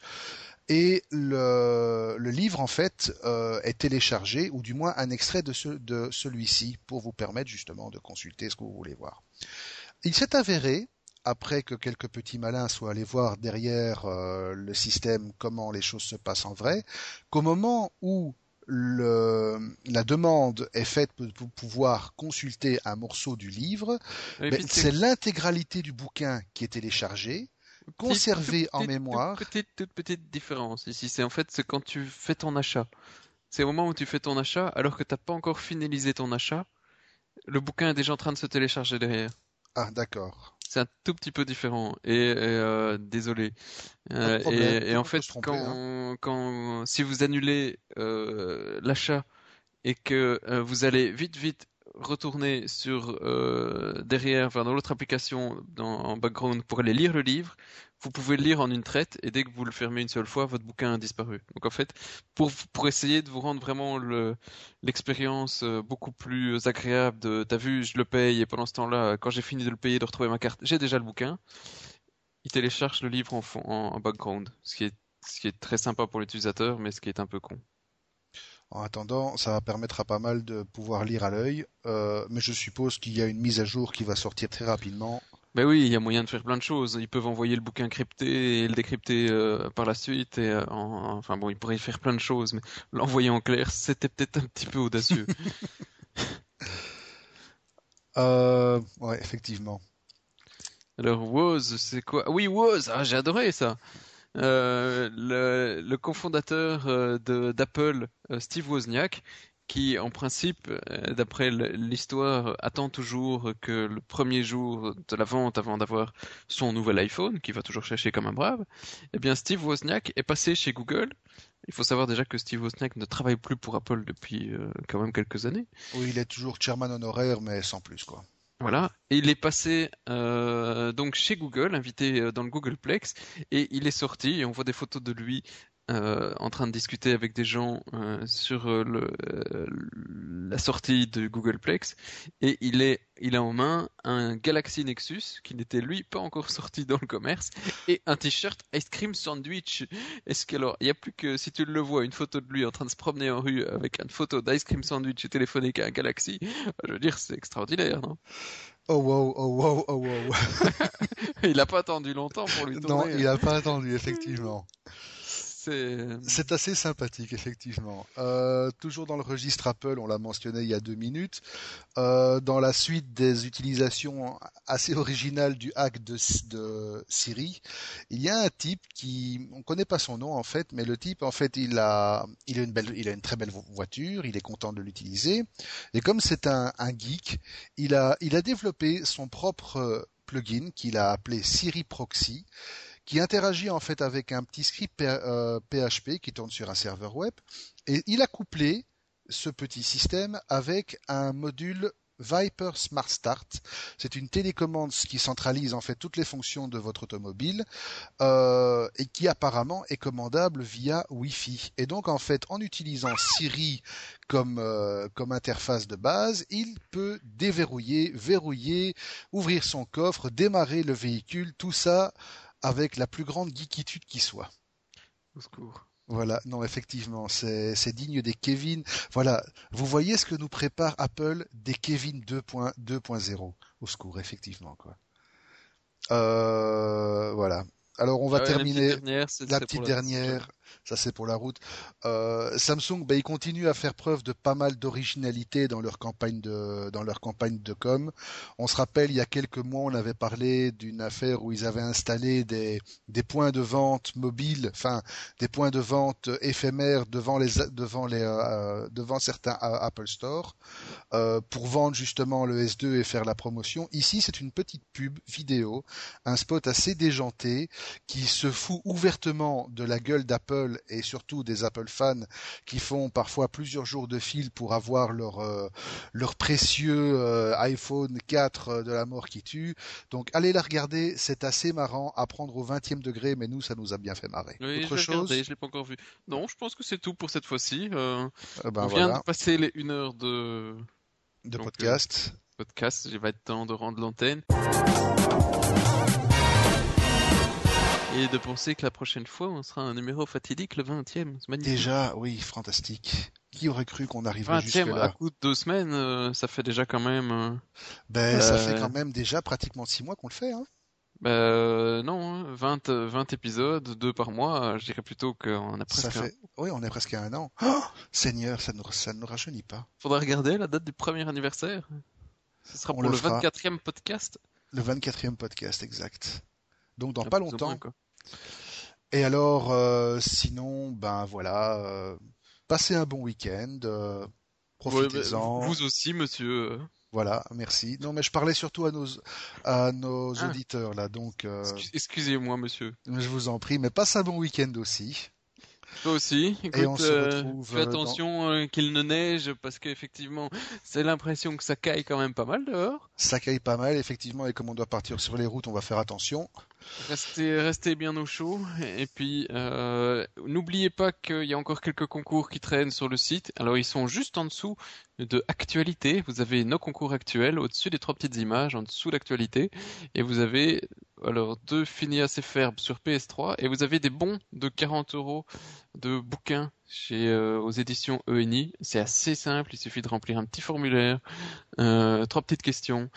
Et le, livre en fait euh, est téléchargé ou du moins un extrait de, ce, de celui-ci pour vous permettre justement de consulter ce que vous voulez voir. Il s'est avéré après que quelques petits malins soient allés voir derrière le système comment les choses se passent en vrai, qu'au moment où le, la demande est faite pour pouvoir consulter un morceau du livre. c'est l'intégralité du bouquin qui est téléchargé, conservé en mémoire. Toute petite, toute petite différence ici, c'est en fait c'est quand tu fais ton achat. C'est au moment où tu fais ton achat, alors que tu n'as pas encore finalisé ton achat, le bouquin est déjà en train de se télécharger derrière. Ah, d'accord c'est un tout petit peu différent. Et, euh, désolé. Euh, et, en fait, quand, hein. quand, si vous annulez euh, l'achat et que vous allez vite, vite retourner sur derrière, enfin dans l'autre application, dans, en background pour aller lire le livre, vous pouvez le lire en une traite et dès que vous le fermez une seule fois, votre bouquin a disparu. Donc en fait, pour, pour essayer de vous rendre vraiment l'expérience euh, beaucoup plus agréable de t'as vu, je le paye et pendant ce temps-là, quand j'ai fini de le payer, de retrouver ma carte, j'ai déjà le bouquin. Il télécharge le livre en, fond, en, background, ce qui, est, ce qui est très sympa pour l'utilisateur, mais ce qui est un peu con. En attendant, ça à pas mal de pouvoir lire à l'œil, euh, mais je suppose qu'il y a une mise à jour qui va sortir très rapidement Ben oui, il y a moyen de faire plein de choses. Ils peuvent envoyer le bouquin crypté et le décrypter euh, par la suite. Et, euh, enfin bon, ils pourraient faire plein de choses, mais l'envoyer en clair, c'était peut-être un petit peu audacieux. euh, ouais, effectivement. Alors Woz, c'est quoi? Oui, Woz, ah, j'ai adoré ça. Euh, le, le cofondateur d'Apple, Steve Wozniak, qui en principe, euh, d'après l'histoire, attend toujours que le premier jour de la vente avant d'avoir son nouvel iPhone, qu'il va toujours chercher comme un brave, eh bien Steve Wozniak est passé chez Google. Il faut savoir déjà que Steve Wozniak ne travaille plus pour Apple depuis euh, quand même quelques années. Oui, il est toujours chairman honoraire, mais sans plus quoi. Voilà, et il est passé euh, donc chez Google, invité dans le Googleplex, et il est sorti, et on voit des photos de lui euh, en train de discuter avec des gens euh, sur euh, le, la sortie de Googleplex et il est il a en main un Galaxy Nexus qui n'était lui pas encore sorti dans le commerce et un t-shirt ice cream sandwich. Est-ce que alors il n'y a plus que si tu le vois une photo de lui en train de se promener en rue avec une photo d'ice cream sandwich et téléphonique à un Galaxy, je veux dire c'est extraordinaire, non? Oh wow, oh wow, oh wow. il n'a pas attendu longtemps pour lui tourner. Non, il n'a pas attendu effectivement. C'est assez sympathique, effectivement. Euh, toujours dans le registre Apple, on l'a mentionné il y a deux minutes. Euh, dans la suite des utilisations assez originales du hack de, Siri, il y a un type qui, on connaît pas son nom en fait, mais le type en fait, il a, il a une belle, il a une très belle voiture, il est content de l'utiliser. Et comme c'est un, un geek, il a, il a développé son propre plugin qu'il a appelé Siri Proxy qui interagit en fait avec un petit script PHP euh, qui tourne sur un serveur web. Et il a couplé ce petit système avec un module Viper Smart Start. C'est une télécommande qui centralise en fait toutes les fonctions de votre automobile euh, et qui apparemment est commandable via Wi-Fi. Et donc en fait, en utilisant Siri comme euh, comme interface de base, il peut déverrouiller, verrouiller, ouvrir son coffre, démarrer le véhicule, tout ça avec la plus grande geekitude qui soit. Au secours. Voilà, non, effectivement, c'est digne des Kevin. Voilà, vous voyez ce que nous prépare Apple des Kevin 2.0. Au secours, effectivement, quoi. Euh, voilà. Alors on va ah terminer la petite dernière. Ça c'est pour la route. Euh, Samsung, bah, ils continuent à faire preuve de pas mal d'originalité dans leur campagne de dans leur campagne de com. On se rappelle, il y a quelques mois, on avait parlé d'une affaire où ils avaient installé des des points de vente mobiles, enfin des points de vente éphémères devant les devant les euh, devant certains euh, Apple Store euh, pour vendre justement le S2 et faire la promotion. Ici, c'est une petite pub vidéo, un spot assez déjanté qui se fout ouvertement de la gueule d'Apple et surtout des Apple fans qui font parfois plusieurs jours de fil pour avoir leur euh, leur précieux euh, iPhone 4 euh, de la mort qui tue. Donc allez la regarder, c'est assez marrant à prendre au 20e degré, mais nous ça nous a bien fait marrer. Oui, Autre je chose je l'ai pas encore vu. Non, je pense que c'est tout pour cette fois-ci. Ben on vient de passer les une heure de de podcast. podcast, il va être temps de rendre l'antenne. Et de penser que la prochaine fois, on sera un numéro fatidique, le 20e. Déjà, oui, fantastique. Qui aurait cru qu'on arriverait jusque là à coup de deux semaines, euh, ça fait déjà quand même... Euh, ben, ça fait euh, quand même déjà pratiquement six mois qu'on le fait, hein ben non, 20, hein. 20 épisodes, deux par mois, je dirais plutôt qu'on a presque ça fait... Oui, on est presque à un an. Oh Seigneur, ça ne, ça ne rajeunit pas. Faudra regarder la date du premier anniversaire. Ce sera pour le, 24e podcast. Le 24e podcast, exact. Donc dans pas longtemps. Et alors, euh, sinon, ben voilà, euh, passez un bon week-end, euh, profitez-en. vous aussi, monsieur. Voilà, merci. Non, mais je parlais surtout à nos à nos ah. auditeurs là, donc. Excusez-moi, monsieur. Je vous en prie, mais passe un bon week-end aussi. Toi aussi. Écoute, et on se retrouve fais attention qu'il ne neige parce qu'effectivement, c'est l'impression que ça caille quand même pas mal dehors. Ça caille pas mal, effectivement, et comme on doit partir sur les routes, on va faire attention. Restez, bien au chaud. Et puis, euh, n'oubliez pas qu'il y a encore quelques concours qui traînent sur le site. Alors, ils sont juste en dessous de actualité. Vous avez nos concours actuels au-dessus des trois petites images, en dessous l'actualité. Et vous avez alors deux Phineas et Ferb sur PS3. Et vous avez des bons de 40 euros de bouquins euh, aux éditions ENI. C'est assez simple. Il suffit de remplir un petit formulaire, euh, trois petites questions.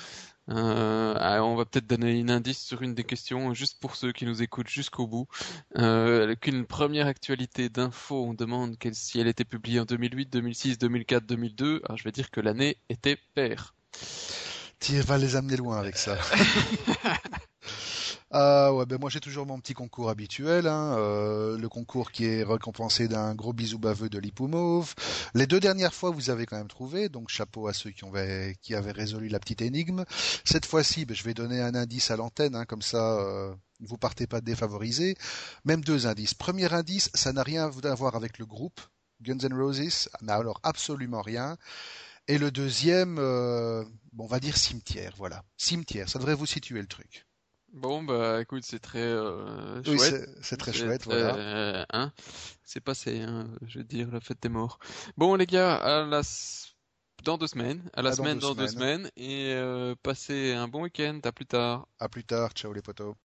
Euh, ah, on va peut-être donner un indice sur une des questions, juste pour ceux qui nous écoutent jusqu'au bout. Euh, qu'une première actualité d'info, on demande si elle était publiée en 2008, 2006, 2004, 2002. Alors je vais dire que l'année était paire. Tu vas les amener loin avec ça. Ah ouais, ben moi j'ai toujours mon petit concours habituel, hein, euh, le concours qui est récompensé d'un gros bisou baveux de l'Hippomauve. Les deux dernières fois vous avez quand même trouvé, donc chapeau à ceux qui, avaient résolu la petite énigme. Cette fois-ci, ben, je vais donner un indice à l'antenne, hein, comme ça euh, vous partez pas défavorisé. Même deux indices. Premier indice, ça n'a rien à voir avec le groupe. Guns N' Roses n'a alors absolument rien. Et le deuxième, euh, on va dire cimetière, voilà. Cimetière, ça devrait vous situer le truc. Bon, bah écoute, c'est très euh, oui, c'est très chouette, voilà. Euh, hein c'est passé, hein, je veux dire, la fête des morts. Bon, les gars, à la... dans deux semaines, à la semaine dans, deux, semaines. et euh, passez un bon week-end, à plus tard. À plus tard, ciao les potos.